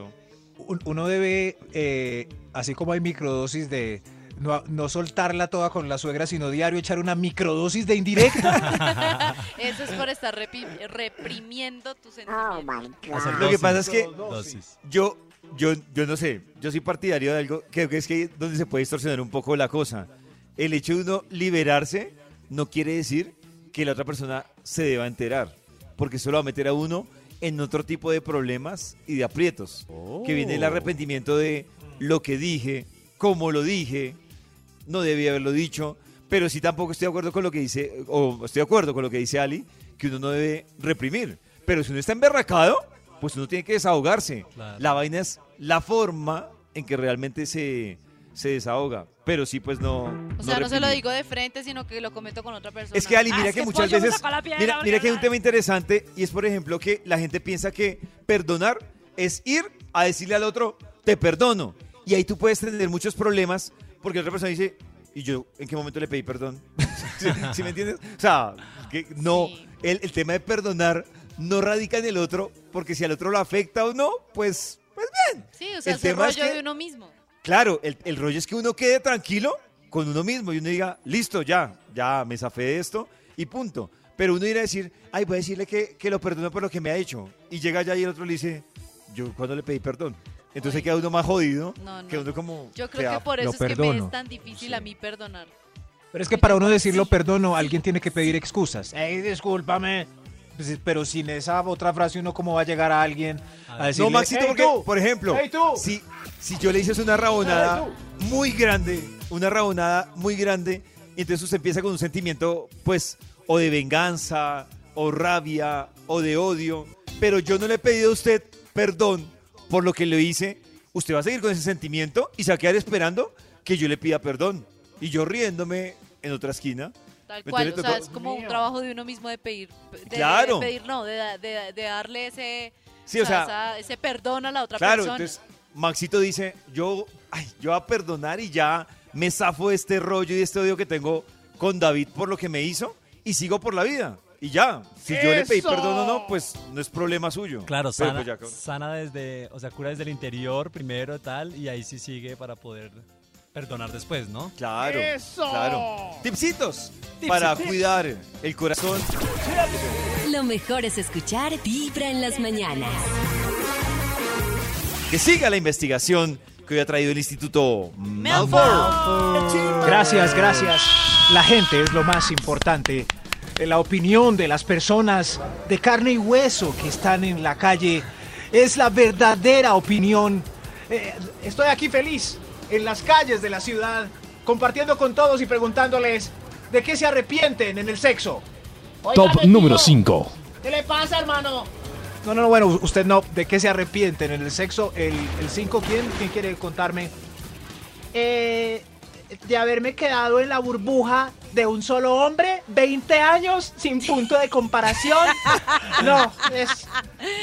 uno debe, eh, así como hay microdosis de no, no soltarla toda con la suegra, sino diario echar una microdosis de indirecta. Eso es por estar reprimiendo tus sentimientos. Hacer Lo que pasa es que Dosis. yo, yo, yo no sé, yo soy partidario de algo, creo que es que donde se puede distorsionar un poco la cosa. El hecho de uno liberarse no quiere decir que la otra persona se deba enterar, porque eso lo va a meter a uno en otro tipo de problemas y de aprietos, que viene el arrepentimiento de lo que dije, cómo lo dije, no debía haberlo dicho, pero sí tampoco estoy de acuerdo con lo que dice, o estoy de acuerdo con lo que dice Ali, que uno no debe reprimir. Pero si uno está emberracado, pues uno tiene que desahogarse. Claro. La vaina es la forma en que realmente se, se desahoga. Pero sí, pues no. O sea, no, se lo digo de frente, sino que lo comento con otra persona. Es que Ali, Ah, mira es que el muchas veces. la Mira, mira que hay un tema interesante y es, por ejemplo, que la gente piensa que perdonar es ir a decirle al otro, te perdono. Y ahí tú puedes tener muchos problemas porque otra persona dice, ¿y yo en qué momento le pedí perdón? ¿Sí, sí me entiendes? O sea, que no, el, el tema de perdonar no radica en el otro porque si al otro lo afecta o no, pues, pues bien. Sí, o sea, El tema es rollo que- de uno mismo. Claro, el, el rollo es que uno quede tranquilo con uno mismo y uno diga, listo, ya, ya me zafé de esto y punto. Pero uno irá a decir, ay, voy a decirle que, que lo perdono por lo que me ha hecho. Y llega allá y el otro le dice, yo cuando le pedí perdón. Entonces queda uno más jodido No, no. que uno como... Yo creo que por eso es que me perdono. es tan difícil a mí perdonar. Pero es que para uno decirlo perdono, alguien tiene que pedir excusas. Ey, discúlpame. Pues, pero sin esa otra frase, uno cómo va a llegar a alguien a decirle, No, Maxito, "Ey, porque, tú". por ejemplo, si, si yo le hice una rabonada muy grande, una rabonada muy grande, entonces usted empieza con un sentimiento, pues, o de venganza, o rabia, o de odio, pero yo no le he pedido a usted perdón por lo que le hice, usted va a seguir con ese sentimiento y se va a quedar esperando que yo le pida perdón. Y yo riéndome en otra esquina. Tal cual, o sea, es como un trabajo de uno mismo de pedir. De, Claro. de pedir, no, de, de- de darle ese, Sí, o sea, esa- ese perdón a la otra Claro, persona. entonces Maxito dice, yo, ay, yo voy a perdonar y ya me zafo de este rollo y de este odio que tengo con David por lo que me hizo y sigo por la vida. Y ya, si yo le pedí perdón o no, pues no es problema suyo. Claro, sana, pues ya sana desde, o sea, cura desde el interior primero tal y ahí sí sigue para poder perdonar después, ¿no? Claro, ¡Eso! claro. Tipsitos para cuidar el corazón. Lo mejor es escuchar Vibra en las mañanas. Que siga la investigación que hoy ha traído el Instituto Malfour. Gracias, gracias. La gente es lo más importante. Eh, La opinión de las personas de carne y hueso que están en la calle es la verdadera opinión. Eh, estoy aquí feliz, en las calles de la ciudad, compartiendo con todos y preguntándoles de qué se arrepienten en el sexo. Top número tío, 5. ¿Qué le pasa, hermano? No, no, no, bueno, usted no. ¿De qué se arrepienten en el sexo? ¿El 5 quién? ¿Quién quiere contarme? Eh, de haberme quedado en la burbuja de un solo hombre, 20 años sin punto de comparación. No, es,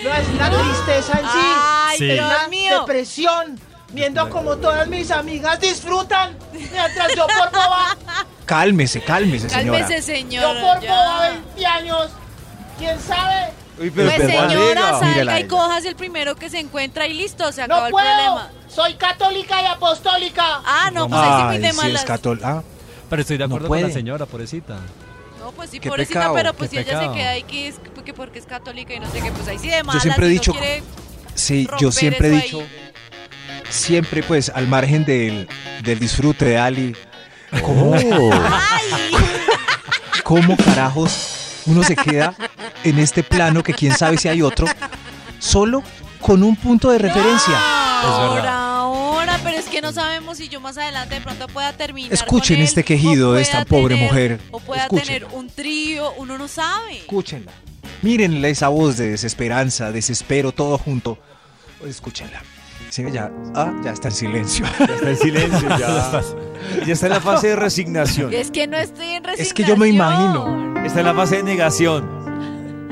no es la tristeza en sí, Ay, Sí. es Dios la mío. depresión. Viendo como todas mis amigas disfrutan mientras yo por boba, Cálmese, cálmese, señora. Cálmese, yo señor. por ya. boba 20 años. ¿Quién sabe? Uy, pero Pues señora, salga y ella. cojas el primero que se encuentra y listo, se acabó No el puedo. problema. Soy católica y apostólica. Ah, no, pues ahí sí pide sí, malas. es catol- ah, Pero estoy de No acuerdo con la señora, pobrecita. No, pues sí, Qué pobrecita, pecado, pero pues qué si ella se queda ahí que es que porque es católica y no sé qué, pues ahí sí de malas. siempre he si dicho- No Sí, yo siempre he dicho, ahí. Siempre pues al margen del, del disfrute de Ali, ¿cómo, Ay, ¿cómo carajos uno se queda en este plano que quién sabe si hay otro, solo con un punto de referencia? ahora, verdad. ahora, pero es que no sabemos si yo más adelante de pronto pueda terminar. Escuchen con él, este quejido de esta pobre tener- mujer. O pueda Escuchen. tener un trío, uno no sabe. Escúchenla. Mírenle esa voz de desesperanza, desespero, todo junto. Escúchenla. Ya, ah, ya está en silencio. Ya está en silencio, ya. ya está en la fase de resignación. Es que no estoy en resignación. Es que yo me imagino. Está en la fase de negación.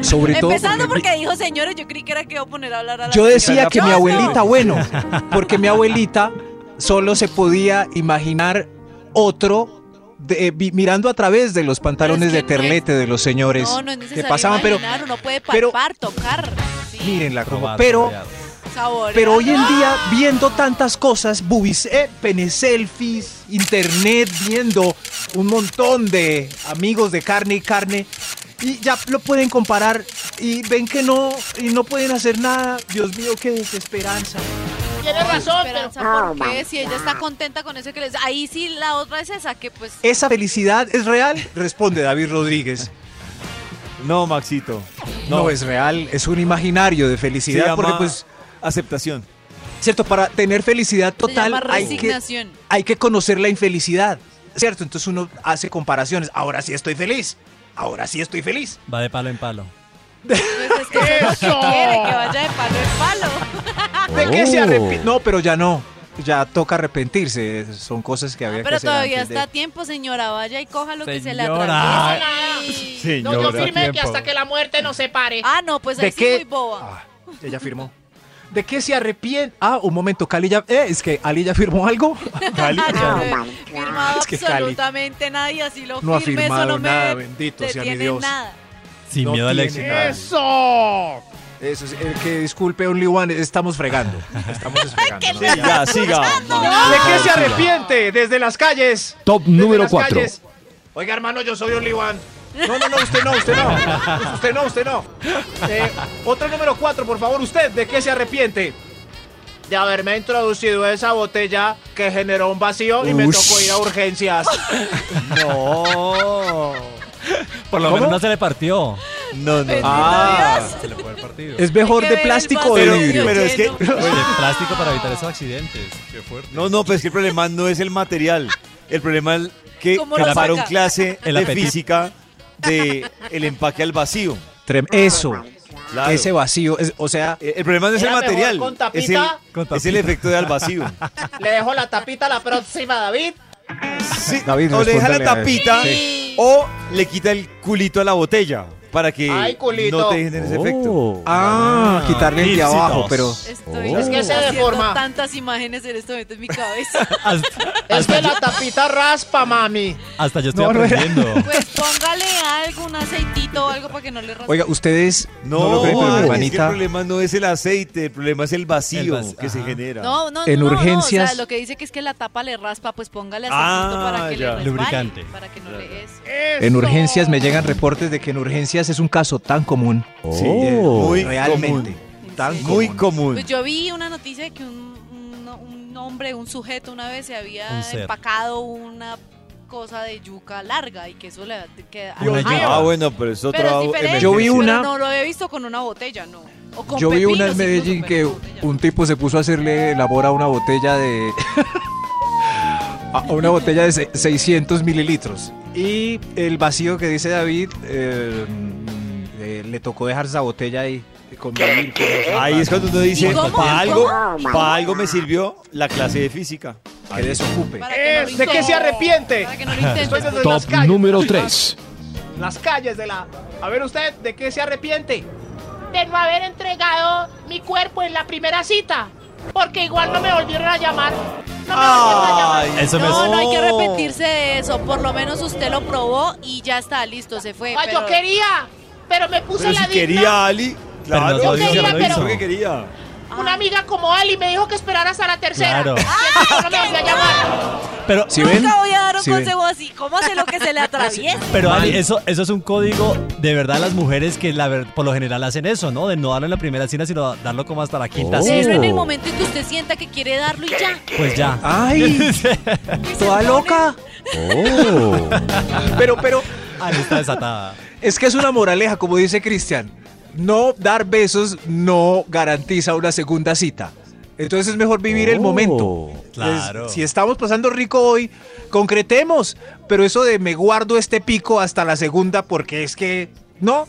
Sobre todo. Empezando porque- porque dijo señores, yo creí que era que iba a poner a hablar a la Yo señora. decía que mi abuelita, no. bueno, porque mi abuelita solo se podía imaginar otro de- eh, mirando a través de los pantalones Pero es que de no es- terlete de los señores No, no es que pasaban, pero uno puede pero- palpar, tocar, sí, mírenla como, Probar, pero, pero hoy en día viendo tantas cosas, boobies, eh, pene selfies, internet, viendo un montón de amigos de carne y carne y ya lo pueden comparar y ven que no y no pueden hacer nada. Dios mío, qué desesperanza. Tiene razón, pero Esperanza, ¿por qué? Si ella está contenta con eso que les... Ahí sí la otra es esa, que pues... ¿Esa felicidad es real? Responde David Rodríguez. No, Maxito. No, es real, es un imaginario de felicidad llama porque pues aceptación. cierto, para tener felicidad total hay que, hay que conocer la infelicidad. ¿Cierto? Entonces uno hace comparaciones. Ahora sí estoy feliz. Ahora sí estoy feliz. Va de palo en palo. Pues es que eso que quiere, que vaya de palo en palo. ¿De qué se Oh. arrepiente? No, pero ya no. Ya toca arrepentirse. Son cosas que había que Pero todavía antes de- está a tiempo, señora. Vaya y coja lo que se le Señora. atraviese. No, yo Señora. firmé que hasta que la muerte nos separe. Ah, no, pues ¿De ahí sí qué? muy boba. Ah, ella firmó. ¿De qué se arrepiente? Ah, un momento, Cali ya... Eh, es que Ali ya firmó algo. Cali. No firmado Es que Cali absolutamente nadie, así lo no ha eso no me nada, bendito sea mi Dios. nada. Sin No miedo al éxito. nada. ¡Eso! Eso es, el que disculpe, Only One, estamos fregando. Estamos fregando. ¿no? Siga, siga. ¿De qué se arrepiente? Desde las calles. Top Desde número las 4. calles. Oiga, hermano, yo soy Only One. No, no, no, usted no, usted no. Usted no, usted no. Eh, otro número 4, por favor, usted, ¿de qué se arrepiente? De haberme introducido esa botella que generó un vacío y me Ush. tocó ir a urgencias. No. Por lo ¿Cómo? menos no se le partió. No, no. Ah, Se le fue el partido. ¿Es mejor Hay de que ver el plástico o de Pero, vidrio? pero es que. lleno. Oye, plástico para evitar esos accidentes. Qué fuerte. No, no, pues es que el problema no es el material. El problema es que ¿Cómo lo clase El de apetito. física de el empaque al vacío. Trem- Eso. Claro. Ese vacío. es- o sea, Eh, El problema no es el material, con es el, tapita. Es el efecto de al vacío. Le dejo la tapita a la próxima, David. Sí, David, o le deja la tapita Sí. o le quita el culito a la botella para que Ay, culito. no te genere ese efecto. ah, quitarle el de abajo, pero. Estoy Es que se haciendo deforma. tantas imágenes en este momento en mi cabeza. Hasta, Es que la tapita raspa, mami. hasta yo estoy No, no era. aprendiendo. Pues póngale algo, un aceitito o algo para que no le raspe. Oiga, ustedes. No, No, lo creen, pero mi Ari, es que el hermanita. problema no es el aceite, el problema es el vacío El vac- que se ajá. genera. No, no, En no, o sea, lo que dice que es que la tapa le raspa, pues póngale Ah, aceitito para que ya. le resbale, Lubricante. Para que no le eso. En urgencias me llegan reportes de que en urgencias es un caso tan común. Sí, muy realmente. común. Tan Muy común. común. Pues yo vi una noticia de que un, un, un hombre, un sujeto una vez se había Un ser. empacado una cosa de yuca larga y que eso le Una yuca. Ah, bueno, pero es otra Pero es diferente. Yo vi una- Pero no lo he visto con una botella, no. O con Yo vi una en Medellín que botella. un tipo se puso a hacerle labor a una botella de. a una botella de se- 600 mililitros. Y el vacío que dice David, eh, eh, le tocó dejar esa botella ahí. Con mil cosas. Ahí es cuando uno dice, ¿Y cómo? para algo, pa' algo me sirvió la clase de física. Que desocupe. Que no ¿De qué se arrepiente? Para que no lo Top número 3. Las calles de la... A ver usted, ¿de qué se arrepiente? De no haber entregado mi cuerpo en la primera cita. Porque igual no me volvieron a llamar. No me volvieron a Eso me No, no hay que arrepentirse de eso. Por lo menos usted lo probó y ya está, listo, se fue. Ay, pero- yo quería, pero me puse Pero la si digna. quería Ali, Pero claro, no hizo, no no lo hizo Una amiga como Ali me dijo que esperara hasta la tercera. Claro. Y entonces no me volvió a llamar. Pero, ¿Sí Nunca ven? voy a dar un ¿Sí ven? consejo así. ¿Cómo hace lo que se le atraviesa? pero Mal. Ali, eso, eso es un código de verdad las mujeres que la ver- por lo general hacen eso, ¿no? De no darlo en la primera cena, sino darlo como hasta la quinta Oh. Cena. en el momento en que usted sienta que quiere darlo y ya. Pues ya. ¡Ay! ¿Toda loca? Pero, pero, Ali está desatada. es que es una moraleja, como dice Cristian. No dar besos no garantiza una segunda cita. Entonces es mejor vivir el momento. Claro. Es- si estamos pasando rico hoy, concretemos. Pero eso de me guardo este pico hasta la segunda porque es que no.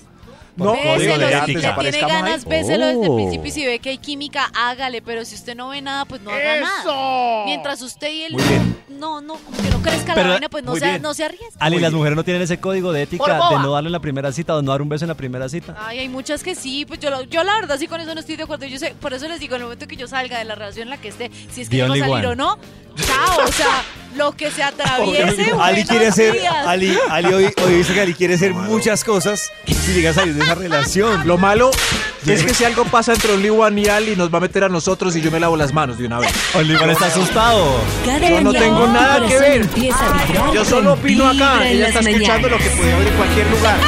No, de si ética. le tiene ganas, béselo desde el Oh. principio y si ve que hay química, hágale, pero si usted no ve nada, pues no haga nada. ¡Eso! Mientras usted y él Muy bien. no, no, como que no crezca Pero- la vaina, pues no se, no se arriesga. Ali, las mujeres no tienen ese código de ética de no darle en la primera cita o no dar un beso en la primera cita. Ay, hay muchas que sí, pues yo, lo- yo la verdad sí con eso no estoy de acuerdo. Yo sé, por eso les digo, en el momento que yo salga de la relación en la que esté, si es que yo no salir one. o no, chao, o sea, lo que se atraviese. Ali quiere hacer, días. Ali, Ali hoy, hoy dice que Ali quiere hacer muchas cosas si llega a salir de esa relación. Lo malo es que si algo pasa entre One y Ali, nos va a meter a nosotros y yo me lavo las manos de una vez. Oliver está asustado. Cada Yo no tengo nada que ver. Yo solo opino acá. Ella está escuchando lo que puede oír en cualquier lugar.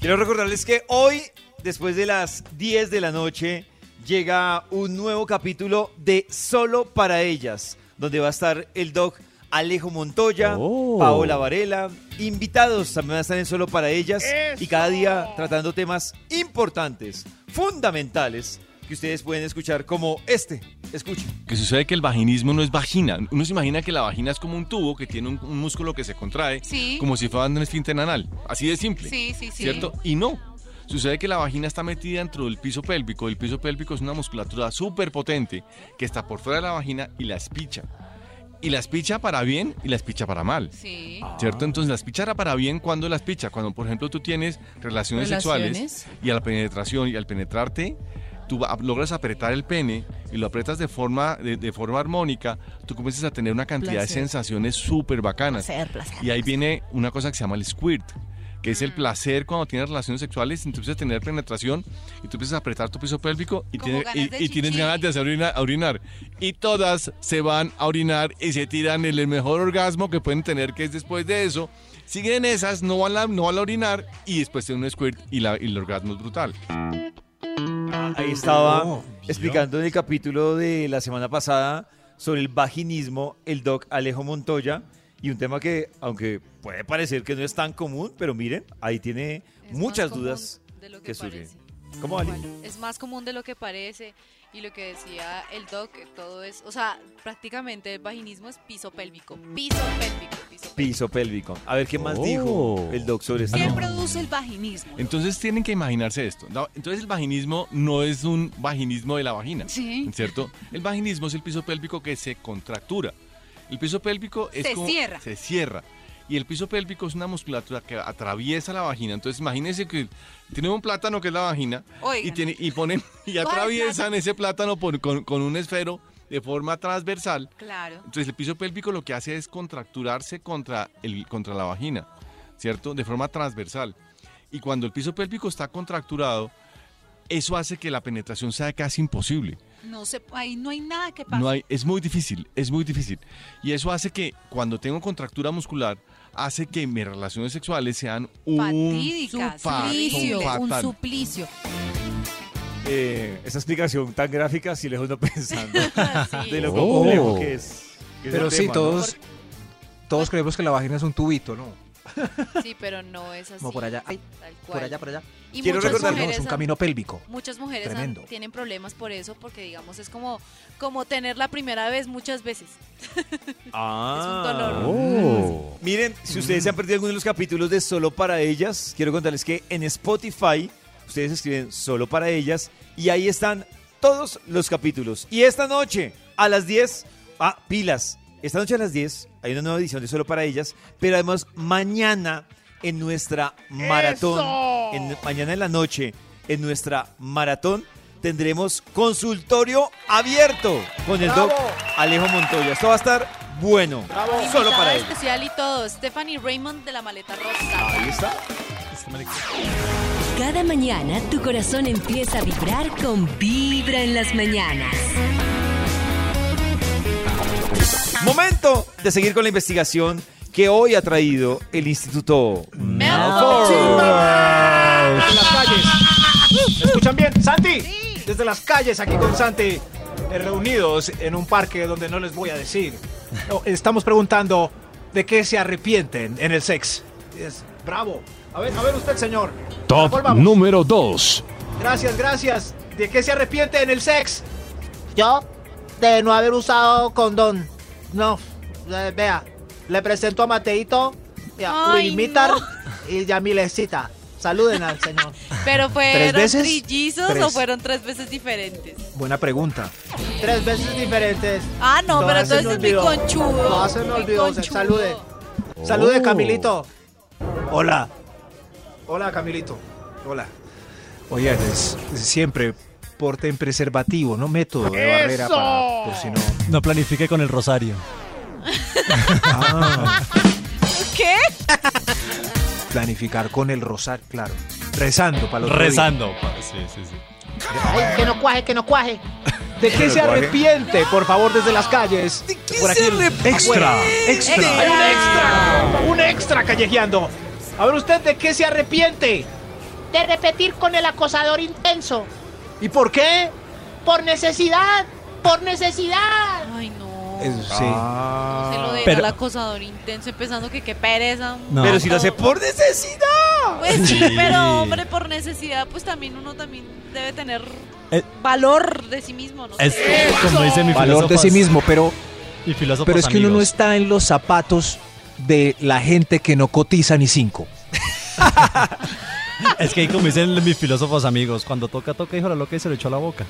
Quiero recordarles que hoy, después de las 10 de la noche, llega un nuevo capítulo de Solo para Ellas, donde va a estar el doc Alejo Montoya, Oh. Paola Varela, invitados también van a estar en Solo para Ellas y cada día tratando temas importantes, fundamentales, que ustedes pueden escuchar como este. Escuche. Que sucede que el vaginismo no es vagina. Uno se imagina que la vagina es como un tubo que tiene un, un músculo que se contrae, Sí. como si fuera un esfínter anal. Así de simple. Sí, sí, sí. ¿Cierto? Y no. Sucede que la vagina está metida dentro del piso pélvico. El piso pélvico es una musculatura súper potente que está por fuera de la vagina y la espicha. Y la espicha para bien y la espicha para mal. Sí. ¿Cierto? Entonces la espicha para bien cuando la espicha. Cuando, por ejemplo, tú tienes relaciones, Relaciones. sexuales y a la penetración y al penetrarte, tú logras apretar el pene y lo apretas de forma, de, de forma armónica, tú comienzas a tener una cantidad de sensaciones súper bacanas. Placer, placer, Y ahí viene una cosa que se llama el squirt, que es el placer cuando tienes relaciones sexuales y tú empiezas a tener penetración y tú empiezas a apretar tu piso pélvico y, tiene- ganas y- y tienes ganas de hacer orina- orinar. Y todas se van a orinar y se tiran el, el mejor orgasmo que pueden tener, que es después de eso. Siguen en esas, no van a, no van a orinar y después tienen un squirt y, la- y el orgasmo es brutal. Ahí estaba Oh, explicando en el capítulo de la semana pasada sobre el vaginismo el doc Alejo Montoya y un tema que, aunque puede parecer que no es tan común, pero miren, ahí tiene Es muchas dudas de lo que que surgen. ¿Cómo, Ali? Es más común de lo que parece y lo que decía el doc, todo es, o sea, prácticamente el vaginismo es piso pélvico, piso pélvico, piso pélvico. Piso pélvico. A ver qué más Oh. dijo el doc sobre esto. ¿Qué produce el vaginismo? Entonces tienen que imaginarse esto. Entonces el vaginismo no es un vaginismo de la vagina. Sí. ¿Cierto? El vaginismo es el piso pélvico que se contractura. El piso pélvico es Se como- cierra. Se cierra. Y el piso pélvico es una musculatura que atraviesa la vagina. Entonces imagínense que tienen un plátano que es la vagina y, tiene, y ponen y atraviesan ese plátano por- con, con un esfero de forma transversal. Claro. Entonces el piso pélvico lo que hace es contracturarse contra, el, contra la vagina, ¿cierto? De forma transversal. Y cuando el piso pélvico está contracturado, eso hace que la penetración sea casi imposible. No se, ahí no hay nada que pase. No hay, es muy difícil, es muy difícil. Y eso hace que cuando tengo contractura muscular, hace que mis relaciones sexuales sean un suplicio, un suplicio. Eh, esa explicación tan gráfica sí lejos no pensando Sí. de lo Oh. complejo que es. que Pero sí, tema, ¿no? todos, todos creemos que la vagina es un tubito, ¿no? Sí, pero no es así. Como por allá, ay, tal por cual. allá, por allá. Y Quiero muchas recordar- No, mujeres es un camino pélvico. Muchas mujeres han- tienen problemas por eso, porque digamos es como, como tener la primera vez muchas veces. Ah. Es un dolor. Oh. Miren, si ustedes se han perdido alguno de los capítulos de Solo para Ellas, quiero contarles que en Spotify ustedes escriben Solo para Ellas y ahí están todos los capítulos. Y esta noche a las 10, ah, pilas, esta noche a las 10 hay una nueva edición de Solo para Ellas, pero además mañana en nuestra maratón, en, mañana en la noche en nuestra maratón tendremos consultorio abierto con el doc Alejo Montoya. Esto va a estar bueno. Solo Invitada para ellos. especial y todo. Stephanie Raymond de la maleta rosa. Ahí está. Cada mañana tu corazón empieza a vibrar con Vibra en las mañanas. Momento de seguir con la investigación que hoy ha traído el Instituto Melford. Desde las calles. ¿Me escuchan bien? ¡Santi! Desde las calles aquí con Santi. eh, Reunidos en un parque donde no les voy a decir. No, Estamos preguntando de qué se arrepienten en el sex. Es, bravo. A ver, a ver usted, señor. Top número 2. Gracias, gracias. ¿De qué se arrepiente en el sex? Yo, de no haber usado condón. No, eh, vea, le presento a Mateito, y a no. y Yamilecita. Saluden al señor. Pero fueron veces? trillizos o Tres. fueron tres veces diferentes. Buena pregunta. Tres veces diferentes. Ah, no, pero Todas entonces es olvidó. conchudo. Todas se me olvidó. conchudo. Salude. Salude, Oh. Camilito. Hola. Hola, Camilito. Hola. Oye, es- es siempre porten preservativo, no método de barrera para, por si no. No planifique con el rosario. Ah, ¿Qué? planificar con el rosar, claro. Rezando para los Rezando. Sí, sí, sí. Ay, que no cuaje, que no cuaje. ¿De qué se arrepiente, por favor, desde las calles? Por aquí. Extra, extra. Hay un extra. Un extra callejeando. A ver usted, ¿de qué se arrepiente? De repetir con el acosador intenso. ¿Y por qué? Por necesidad. Por necesidad. Ay, no. Eso sí. Se lo deja Pero- al acosador intenso, empezando que qué pereza. No. Pero si lo hace por necesidad. Pues sí, Sí. pero hombre, por necesidad, pues también uno también debe tener Eh. valor de sí mismo, ¿no? Es como dice mi Valor de sí mismo, pero, pero es que uno no está en los zapatos de la gente que no cotiza ni cinco. Es que ahí como dicen mis filósofos amigos, cuando toca, toca, hijo la loca y se le echó a la boca.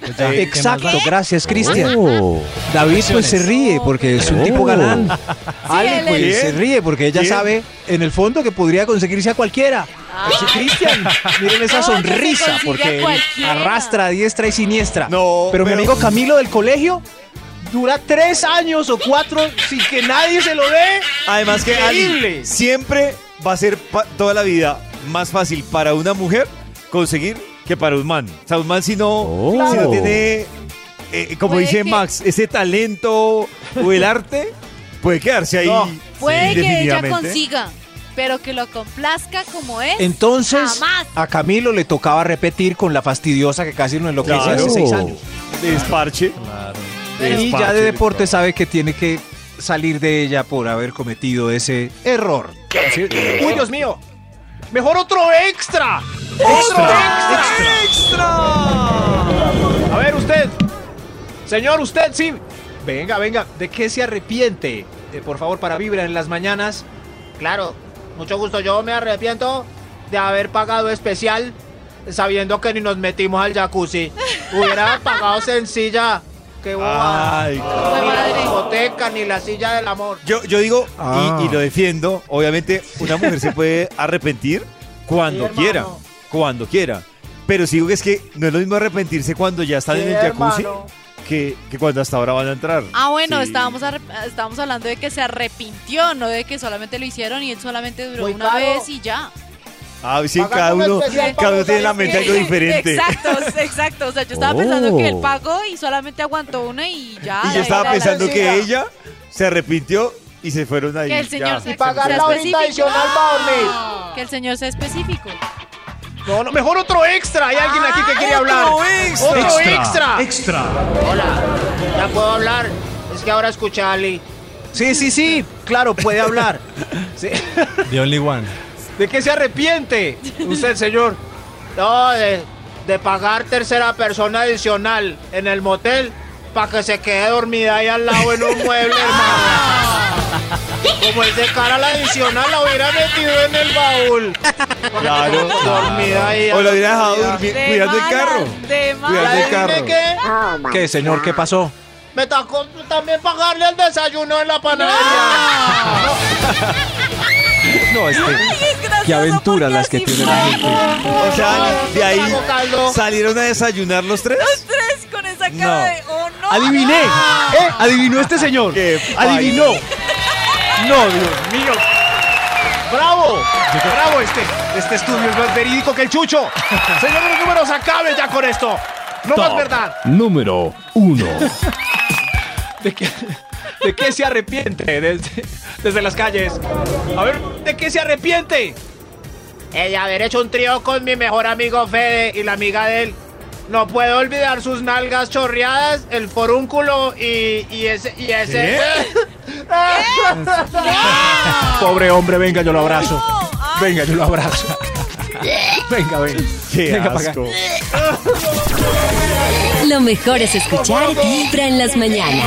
Pues ya, ¿qué más Exacto, gracias Cristian. Oh. David pues se ríe porque es un tipo galán. Ale pues es. se ríe porque ella ¿Quién? sabe en el fondo que podría conseguirse a cualquiera. Pues, Cristian, miren esa No, sonrisa porque arrastra a diestra y siniestra. No, pero, mi amigo Camilo del colegio dura tres años o cuatro sin que nadie se lo dé. Además que Ali, siempre va a ser toda la vida más fácil para una mujer conseguir que para un man. O sea, un man si no, Oh. si no tiene, eh, como dice que- Max, ese talento o el arte, puede quedarse ahí. No. Puede que ella consiga, pero que lo complazca como es. Entonces, Jamás. a Camilo le tocaba repetir con la fastidiosa que casi no enloquece Claro. hace seis años. Desparche. Y ya de deporte sabe que tiene que salir de ella por haber cometido ese error. Uy, Dios mío. Mejor otro extra. A ver, usted. Señor, usted, sí. Venga, venga, ¿de qué se arrepiente? Eh, por favor, para Vibra en las mañanas. Claro, mucho gusto. Yo me arrepiento de haber pagado especial sabiendo que ni nos metimos al jacuzzi. Hubiera pagado sencilla. Qué boba. Ay, Ni la discoteca, ni la silla del amor. Yo, yo digo, Ah. y, y lo defiendo, obviamente una mujer se puede arrepentir cuando Sí, hermano. quiera, cuando quiera. Pero sí digo que es que no es lo mismo arrepentirse cuando ya están Sí, en el jacuzzi hermano. que, que cuando hasta ahora van a entrar. Ah, bueno, Sí. estábamos, estábamos hablando de que se arrepintió, no de que solamente lo hicieron y él solamente duró Muy una caro. vez y ya. Ah, sí, Pagar cada un uno, cada uno tiene en la mente algo diferente. Exacto, exacto. O sea, yo estaba pensando que él Oh. pagó y solamente aguantó una y ya. Y yo estaba pensando que ella se arrepintió y se fueron ahí. Que el señor ya. se pagar sea la específico. adicional para dormir. Que el señor sea específico. No, no, mejor otro extra. Hay alguien aquí que quiere hablar. otro extra. Otro Extra, extra. Hola, ya puedo hablar. Es que ahora escuché a Ali. Sí, sí, sí, claro, puede hablar. Sí. The only one. ¿De qué se arrepiente? Usted, señor. No, de, de pagar tercera persona adicional en el motel para que se quede dormida ahí al lado en un mueble, hermano. Como es de cara a la adicional, la hubiera metido en el baúl. Claro. Dormida ahí. O lo hubiera dejado dormida. durmi- cuidando el carro. De Cuidando el ¿Adivine carro. qué? ¿Qué, señor? ¿Qué pasó? Me tocó también pagarle el desayuno en la panadería. No, es que. Qué aventuras las que tiene la gente. O sea, de ahí salieron a desayunar los tres. Tres con esa cara No. de. ¡Oh, no! Adiviné. ¿Eh? Adivinó este señor. Adivinó. No, Dios mío. ¡Bravo! ¡Bravo este! Este estudio es más verídico que el chucho. Señor de los números, acabe ya con esto. No más verdad. Número 1. ¿De qué, de qué se arrepiente? Desde, desde las calles. A ver, ¿de qué se arrepiente? Eh, de haber hecho un trío con mi mejor amigo Fede y la amiga de él. No puedo olvidar sus nalgas chorreadas, el forúnculo y, y ese... Y ese Pobre hombre, venga, yo lo abrazo. Venga, yo lo abrazo. Venga, venga. Qué Venga para acá. asco. Lo mejor es escuchar Vibra en las mañanas.